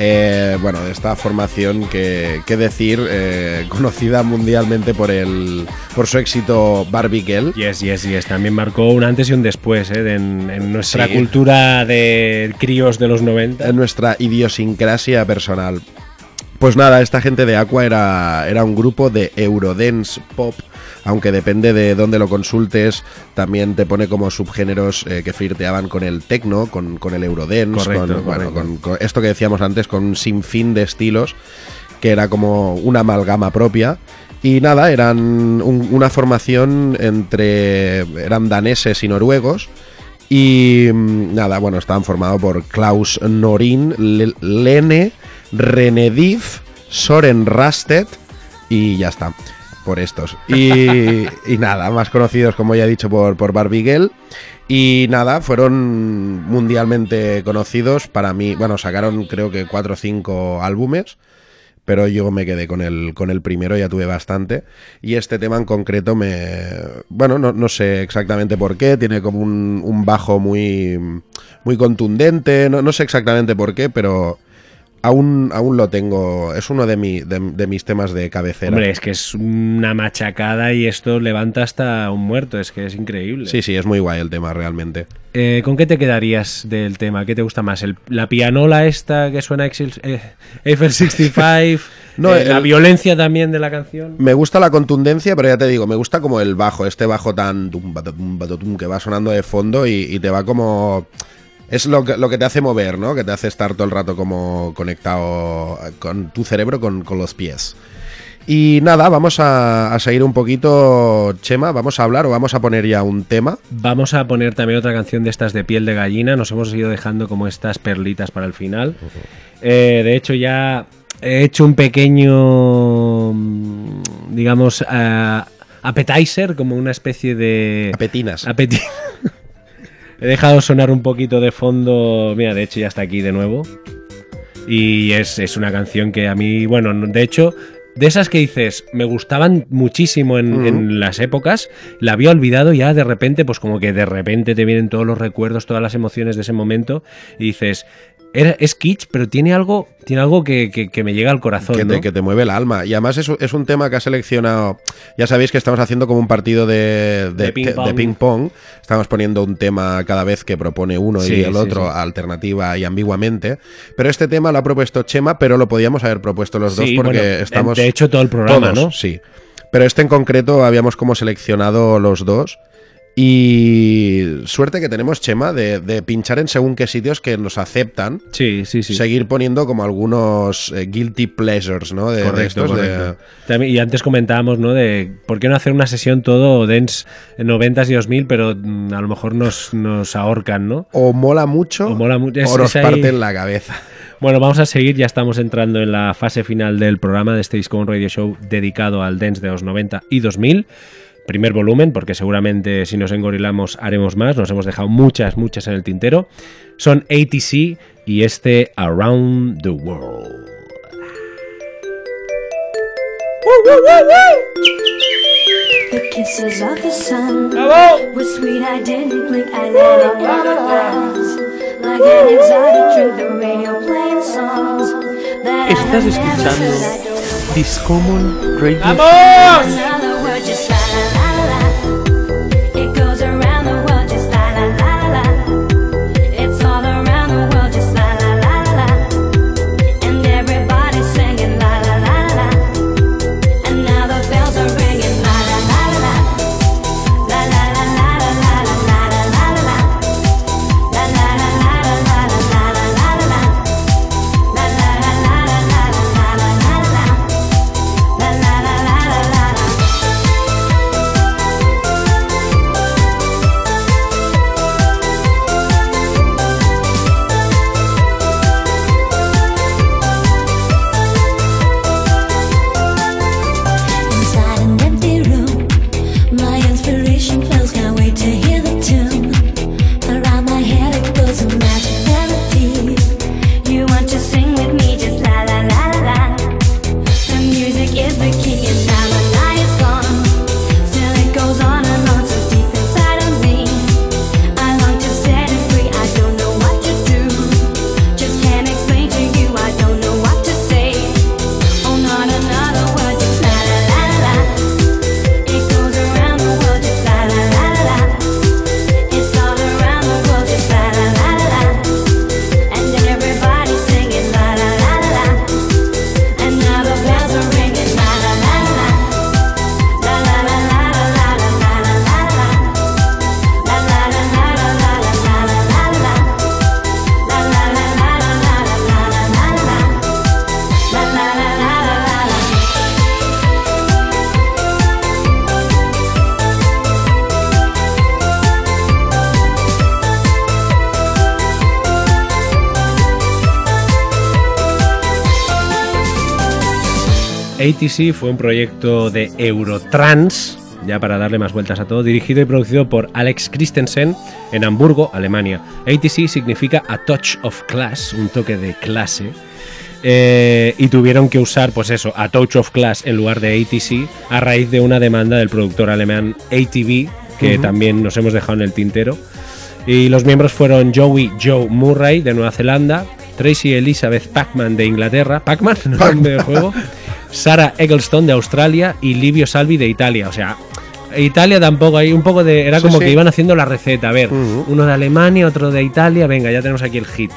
Eh, bueno, de esta formación que, que decir, eh, conocida mundialmente por el por su éxito Barbie Girl. Yes, yes, yes. También marcó un antes y un después ¿eh? en, en nuestra Sí. cultura de críos de los 90. en nuestra idiosincrasia personal. Pues nada, esta gente de Aqua era, era un grupo de Eurodance Pop, aunque depende de dónde lo consultes, también te pone como subgéneros eh, que flirteaban con el techno, con, con el Eurodance, Correcto, con, bueno, con- con esto que decíamos antes, con un sinfín de estilos, que era como una amalgama propia. Y nada, eran un- una formación entre. eran daneses y noruegos. Y mm, nada, bueno, estaban formados por Klaus Norin, Le- Lene, Renediv, Soren Rasted y ya está, por estos. Y, y nada, más conocidos, como ya he dicho, por, por Barbie Girl. Y nada, fueron mundialmente conocidos para mí. Bueno, sacaron creo que cuatro o cinco álbumes pero yo me quedé con el, con el primero, ya tuve bastante. Y este tema en concreto me... Bueno, no, no sé exactamente por qué, tiene como un, un bajo muy, muy contundente, no, no sé exactamente por qué, pero aún, aún lo tengo, es uno de, mi, de, de mis temas de cabecera. Hombre, es que es una machacada y esto levanta hasta un muerto, es que es increíble. Sí, sí, es muy guay el tema realmente. Eh, ¿Con qué te quedarías del tema? ¿Qué te gusta más? ¿El- ¿La pianola esta que suena eh, Eiffel 65? No, Eh, ¿La el- violencia también de la canción? Me gusta la contundencia, pero ya te digo, me gusta como el bajo, este bajo tan que va sonando de fondo y, y te va como... Es lo que, lo que te hace mover, ¿no? Que te hace estar todo el rato como conectado con tu cerebro con, con los pies. Y nada, vamos a, a seguir un poquito, Chema, vamos a hablar o vamos a poner ya un tema. Vamos a poner también otra canción de estas de piel de gallina. Nos hemos ido dejando como estas perlitas para el final. Eh, de hecho, ya he hecho un pequeño, mm, digamos, ah, appetizer, como una especie de... Apetinas. Apeti- He dejado sonar un poquito de fondo. Mira, de hecho ya está aquí de nuevo. Y es, es una canción que a mí, bueno, de hecho, de esas que dices, me gustaban muchísimo en, en las épocas, la había olvidado y ya de repente, pues como que de repente te vienen todos los recuerdos, todas las emociones de ese momento y dices, era, es kitsch, pero tiene algo, tiene algo que, que- que me llega al corazón. que, te, ¿no? que te mueve el alma. Y además es, un- es un tema que ha seleccionado. Ya sabéis que estamos haciendo como un partido de, de, De ping de pong. ping pong. Estamos poniendo un tema cada vez que propone uno Sí, y el sí, otro, sí. alternativa y ambiguamente. Pero este tema lo ha propuesto Chema, pero lo podíamos haber propuesto los dos porque bueno, estamos. De hecho, todo el programa, todos, ¿no? Sí. Pero este en concreto habíamos como seleccionado los dos. Y suerte que tenemos, Chema, de, de pinchar en según qué sitios que nos aceptan. Sí, sí, sí. Seguir poniendo como algunos eh, guilty pleasures, ¿no? De, de Correcto, estos, de- correcto. También- y antes comentábamos, ¿no? De por qué no hacer una sesión todo dance en 90s y 2000, pero mm, a lo mejor nos, nos ahorcan, ¿no? o mola mucho O mola mucho, es- o nos parten la cabeza. Bueno, vamos a seguir, ya estamos entrando en la fase final del programa de este Disco Radio Show dedicado al dance de los 90 y 2000. Primer volumen, porque seguramente si nos engorilamos haremos más, nos hemos dejado muchas, muchas en el tintero. Son ATC y este Around the World. The kisses of the sun were sweet. I didn't blink. I let it in my eyes. Like an exotic drink, the radio playing songs that I Estás have never escuchando heard. I don't Discommon Radio Another ATC fue un proyecto de Eurotrans, ya para darle más vueltas a todo, dirigido y producido por Alex Christensen en Hamburgo, Alemania. ATC significa A Touch of Class, un toque de clase. eh, y tuvieron que usar, pues eso, A Touch of Class en lugar de ATC a raíz de una demanda del productor alemán ATV, que también nos hemos dejado en el tintero. Y los miembros fueron Joey Joe Murray de Nueva Zelanda, Tracy Elizabeth Pacman de Inglaterra, Pacman, no es un Sarah Eggleston de Australia y Livio Salvi de Italia. O sea, Italia tampoco, hay un poco de. Era Sí, como sí. que iban haciendo la receta. A ver, uno de Alemania, otro de Italia, venga, ya tenemos aquí el hit.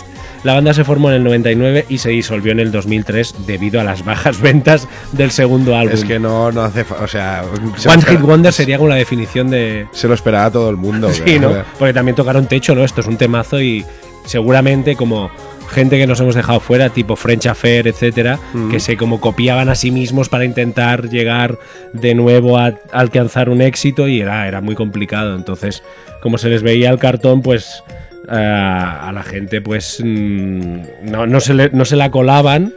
La banda se formó en el 99 y se disolvió en el 2003 debido a las bajas ventas del segundo álbum. Es que no, no hace. O sea. se One Hit Wonder sería como la definición de. Se lo esperaba todo el mundo. Sí, ¿no? Porque también tocaron techo, ¿no? Esto es un temazo y seguramente como gente que nos hemos dejado fuera, tipo French Affair, etcétera, que se como copiaban a sí mismos para intentar llegar de nuevo a alcanzar un éxito y era, era muy complicado. Entonces, como se les veía el cartón, pues a, a la gente pues mm, no, no se le- no se la colaban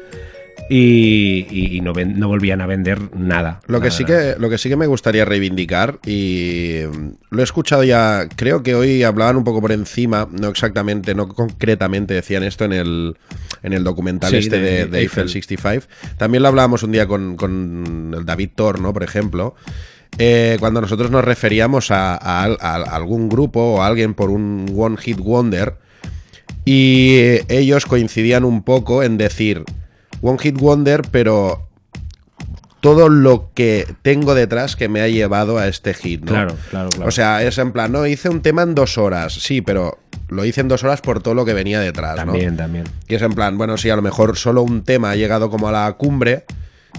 y, y- y no, ven- no volvían a vender nada. Lo que, sí nada. que, lo que sí que me gustaría reivindicar, y mm, lo he escuchado ya, creo que hoy hablaban un poco por encima, no exactamente, no concretamente decían esto en el, en el documental Sí, este de de, de Eiffel Eiffel. 65. También lo hablábamos un día con, con el David Thor, ¿no? Por ejemplo. Eh, cuando nosotros nos referíamos a, a- a algún grupo o a alguien por un One Hit Wonder, y eh, ellos coincidían un poco en decir One Hit Wonder, pero todo lo que tengo detrás que me ha llevado a este hit, ¿no? Claro, claro, claro. O sea, es en plan, no, hice un tema en dos horas, sí, pero lo hice en dos horas por todo lo que venía detrás, ¿no? también, también. Y es en plan, bueno, sí, a lo mejor solo un tema ha llegado como a la cumbre.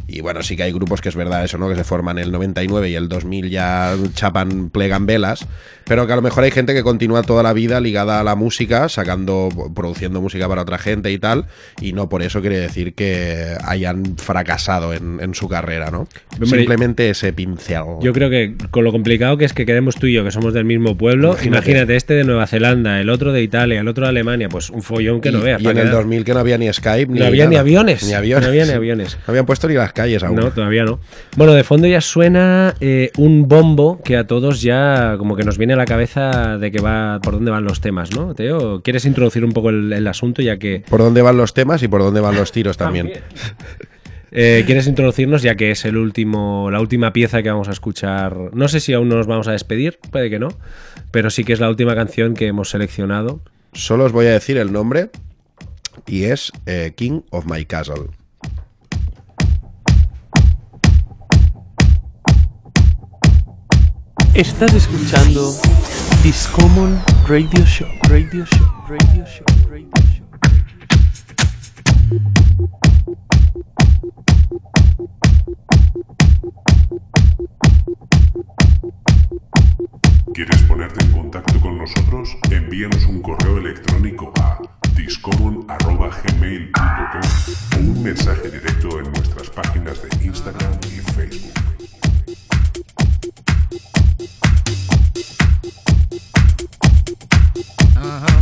Y bueno, sí que hay grupos que es verdad eso, ¿no? Que se forman el 99 y el 2000 ya chapan, plegan velas. Pero que a lo mejor hay gente que continúa toda la vida ligada a la música, sacando, produciendo música para otra gente y tal. Y no por eso quiere decir que hayan fracasado en, en su carrera, ¿no? Simplemente ese pincel. Yo creo que con lo complicado que es que quedemos tú y yo, que somos del mismo pueblo, Imagínate. imagínate, este de Nueva Zelanda, el otro de Italia, el otro de Alemania, pues un follón que y, no veas. y en el quedar- 2000 que no había ni Skype, ni no había ni nada. aviones. Ni aviones. No había ni aviones. Habían puesto ni las calles aún. No, todavía no. Bueno, de fondo ya suena eh, un bombo que a todos ya como que nos viene a la cabeza de que va por dónde van los temas, ¿no? Teo, ¿quieres introducir un poco el, el asunto ya que Por dónde van los temas y por dónde van los tiros también. eh, quieres introducirnos ya que es el último, la última pieza que vamos a escuchar? No sé si aún no nos vamos a despedir, puede que no, pero sí que es la última canción que hemos seleccionado. Solo os voy a decir el nombre y es eh, King of My Castle. Estás escuchando Discommon Radio Show, Radio Show, Radio Show, Radio Show. ¿Quieres ponerte en contacto con nosotros? Envíanos un correo electrónico a discommon.gmail.com o un mensaje directo en nuestras páginas de Instagram y Facebook. Uh-huh.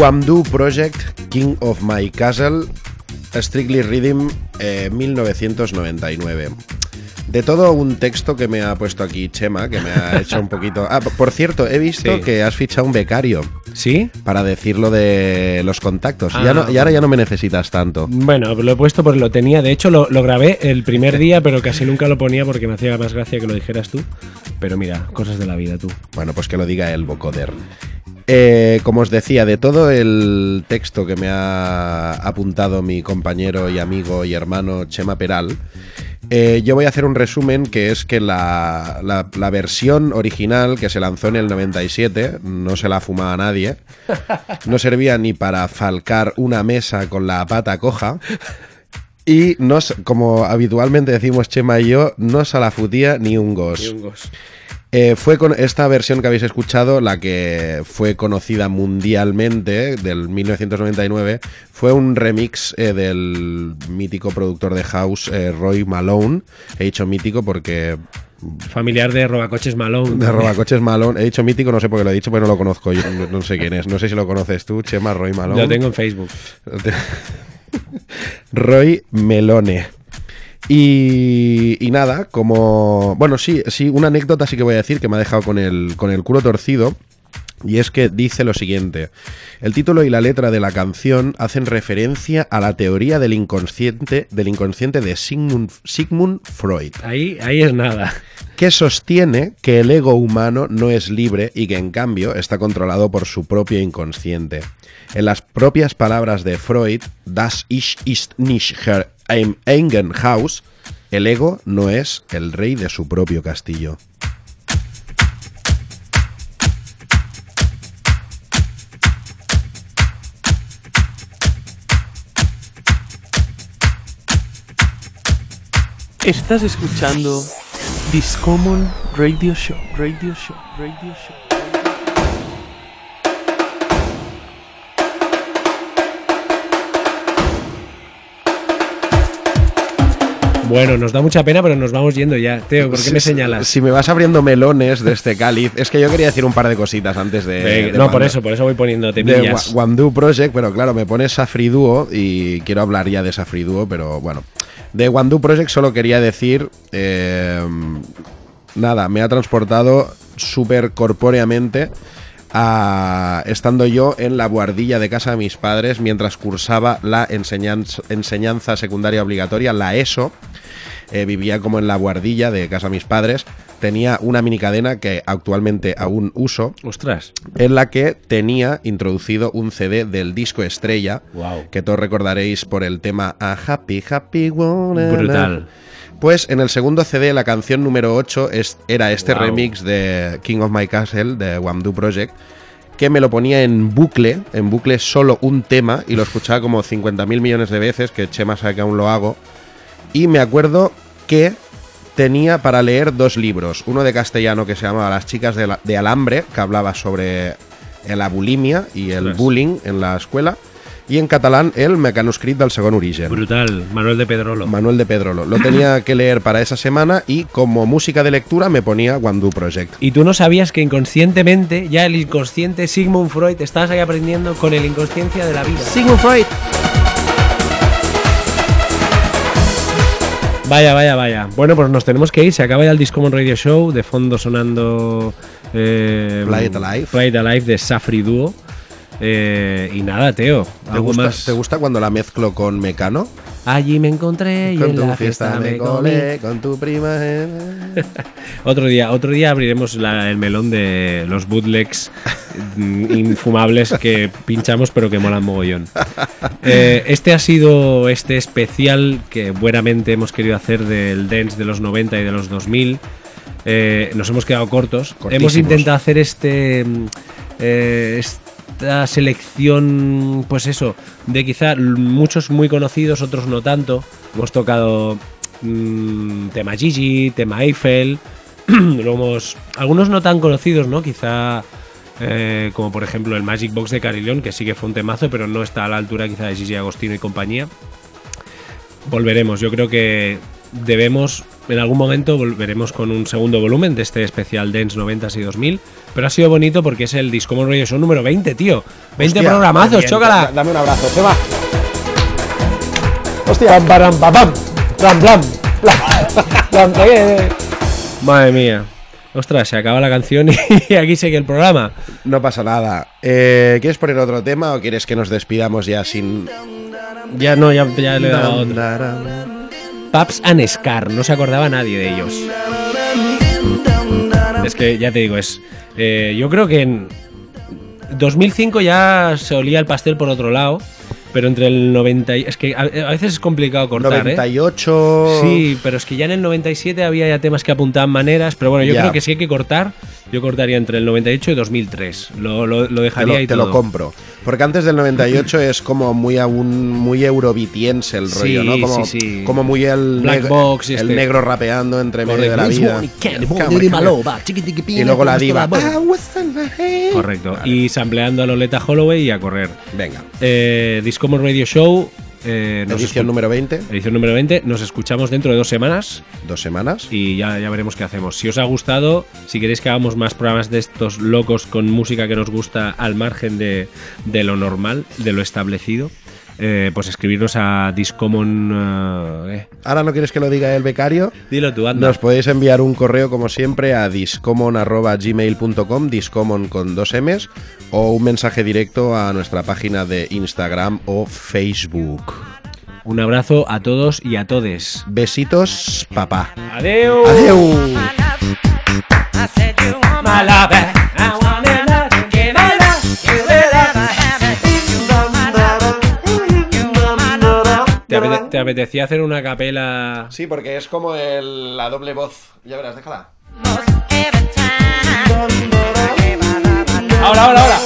Guamdu Project, King of My Castle, Strictly Rhythm, eh, 1999. De todo un texto que me ha puesto aquí Chema, que me ha hecho un poquito... Ah, por cierto, he visto Sí. que has fichado un becario ¿Sí? para decirlo de los contactos. Ah, ya no, y ahora ya no me necesitas tanto. Bueno, lo he puesto porque lo tenía. De hecho, lo, lo grabé el primer día, pero casi nunca lo ponía porque me hacía más gracia que lo dijeras tú. Pero mira, cosas de la vida, tú. Bueno, pues que lo diga el vocoder. Eh, como os decía, de todo el texto que me ha apuntado mi compañero y amigo y hermano Chema Peral, eh, yo voy a hacer un resumen que es que la, la- la versión original que se lanzó en el 97 no se la fumaba nadie, no servía ni para falcar una mesa con la pata coja. Y no, se- como habitualmente decimos Chema y yo, no se la futía ni un gos. Eh, fue con esta versión que habéis escuchado, la que fue conocida mundialmente, del 1999, fue un remix eh, del mítico productor de house eh, Roy Malone. He dicho mítico porque Familiar de Robacoches Malone. de Robacoches Malone, he dicho mítico, no sé por qué lo he dicho, pero no lo conozco, yo no, no sé quién es. No sé si lo conoces tú, Chema Roy Malone. Lo tengo en Facebook. Roy Melone. Y, y nada, como... Bueno, sí, sí, una anécdota sí que voy a decir que me ha dejado con el, con el culo torcido. Y es que dice lo siguiente. El título y la letra de la canción hacen referencia a la teoría del inconsciente, del inconsciente de Sigmund, Sigmund Freud Ahí, ahí es nada. que sostiene que el ego humano no es libre y que en cambio está controlado por su propio inconsciente. En las propias palabras de Freud, Das Ich ist nicht Herr im eigenen Haus, el ego no es el rey de su propio castillo. Estás escuchando Discommon Radio Show, Radio Show, Radio Show. Bueno, nos da mucha pena, pero nos vamos yendo ya. Teo, ¿por qué me señalas? Si me vas abriendo melones de este cáliz, es que yo quería decir un par de cositas antes de... Venga, de no, por eso, por eso voy poniéndote de millas. Wa- Wandu Project, pero claro, me pones Safri Duo y quiero hablar ya de Safri Duo, pero bueno. De Wandu Project solo quería decir. eh, nada, me ha transportado súper corpóreamente a, estando yo en la guardilla de casa de mis padres mientras cursaba la enseñanza, secundaria obligatoria, la ESO. Eh, vivía como en la guardilla de casa de mis padres. Tenía una mini cadena que actualmente aún uso Ostras. en la que tenía introducido un CD del disco estrella, Wow. que todos recordaréis por el tema A Happy Happy One. Brutal. Pues en el segundo CD, la canción número 8 es, era este Wow. remix de King of My Castle, de Wamdu Project, que me lo ponía en bucle, en bucle solo un tema, y lo escuchaba como 50.000 millones de veces, que Chema sabe que aún lo hago. Y me acuerdo que tenía para leer dos libros, uno de castellano que se llamaba Las chicas de, la- de alambre, que hablaba sobre la bulimia y el Ostras. bullying en la escuela, y en catalán el Mecanuscrit del segon origen. Brutal. Manuel de Pedrolo. Manuel de Pedrolo. Lo tenía que leer para esa semana y como música de lectura me ponía Wandu Project. Y tú no sabías que inconscientemente, ya el inconsciente Sigmund Freud, estabas ahí aprendiendo con el inconsciencia de la vida. Sigmund Freud. Vaya, vaya, vaya. Bueno, pues nos tenemos que ir. Se acaba ya el Discommon Radio Show. De fondo sonando. Eh, Play It Alive. Play It Alive de Safri Duo. Eh, y nada, Teo. ¿Te ¿Algo gusta, más? ¿Te gusta cuando la mezclo con Mecano? Allí me encontré y Con en tu la fiesta me comí. colé, con tu prima. eh. Otro día, otro día abriremos la- el melón de los bootlegs mm, infumables que pinchamos pero que molan mogollón. Eh, este ha sido este especial que buenamente hemos querido hacer del dance de los 90 y de los 2000. Eh, nos hemos quedado cortos. Cortísimos. Hemos intentado hacer este mm, eh, esta selección, pues eso, de quizá muchos muy conocidos, otros no tanto. Hemos tocado mm, tema Gigi, tema Eiffel, hemos- algunos no tan conocidos, ¿no? Quizá eh, como por ejemplo el Magic Box de Carillon, que sí que fue un temazo, pero no está a la altura quizá de Gigi Agostino y compañía. Volveremos, yo creo que debemos, en algún momento volveremos con un segundo volumen de este especial Dance 90 y 2000, pero ha sido bonito porque es el Discommon Radio Show número 20, tío. 20 Hostia, programazos, chócala. Dame un abrazo. Hostia, pam, pam, plam, plam, plam, plam, eh. Madre mía. Ostras, se acaba la canción y aquí sigue el programa. No pasa nada. Eh, ¿Quieres poner otro tema o quieres que nos despidamos ya sin. Ya no, ya, ya le he dado otro. Paps and Scar, no se acordaba nadie de ellos. Es que ya te digo, es. eh, yo creo que en 2005 ya se olía el pastel por otro lado, pero entre el 90 y. Es que a, a veces es complicado cortar, ¿eh? 98. Sí, pero es que ya en el 97 había ya temas que apuntaban maneras, pero bueno, yo creo que si hay que cortar, yo cortaría entre el 98 y 2003. Lo, lo, lo Te dejaría lo, ahí te lo compro. Porque antes del 98 es como muy aún muy eurovitiense el rollo, Sí, ¿no? Como, sí, sí. como muy el, Black Box y el este. negro rapeando entre medio de la vida. Y luego la diva. Correcto. Y sampleando a Loleta Holloway y a correr. Venga. Eh, Discommon Radio Show. Eh, Edición número 20. edición número 20. Nos escuchamos dentro de dos semanas Dos semanas. y ya, ya veremos qué hacemos. Si os ha gustado, si queréis que hagamos más programas de estos locos con música que nos gusta al margen de, de lo normal, de lo establecido, eh, pues escribirnos a Discommon. eh, eh, Ahora no quieres que lo diga el becario. Dilo tú, anda. Nos podéis enviar un correo como siempre a discommon.gmail.com, discommon con dos M's, o un mensaje directo a nuestra página de Instagram o Facebook. Un abrazo a todos y a todes. Besitos, papá. Adeu. Adeu. ¿Te, apete- te apetecía hacer una capela? Sí, porque es como el- la doble voz. Ya verás, déjala. Ahora, ahora, ahora.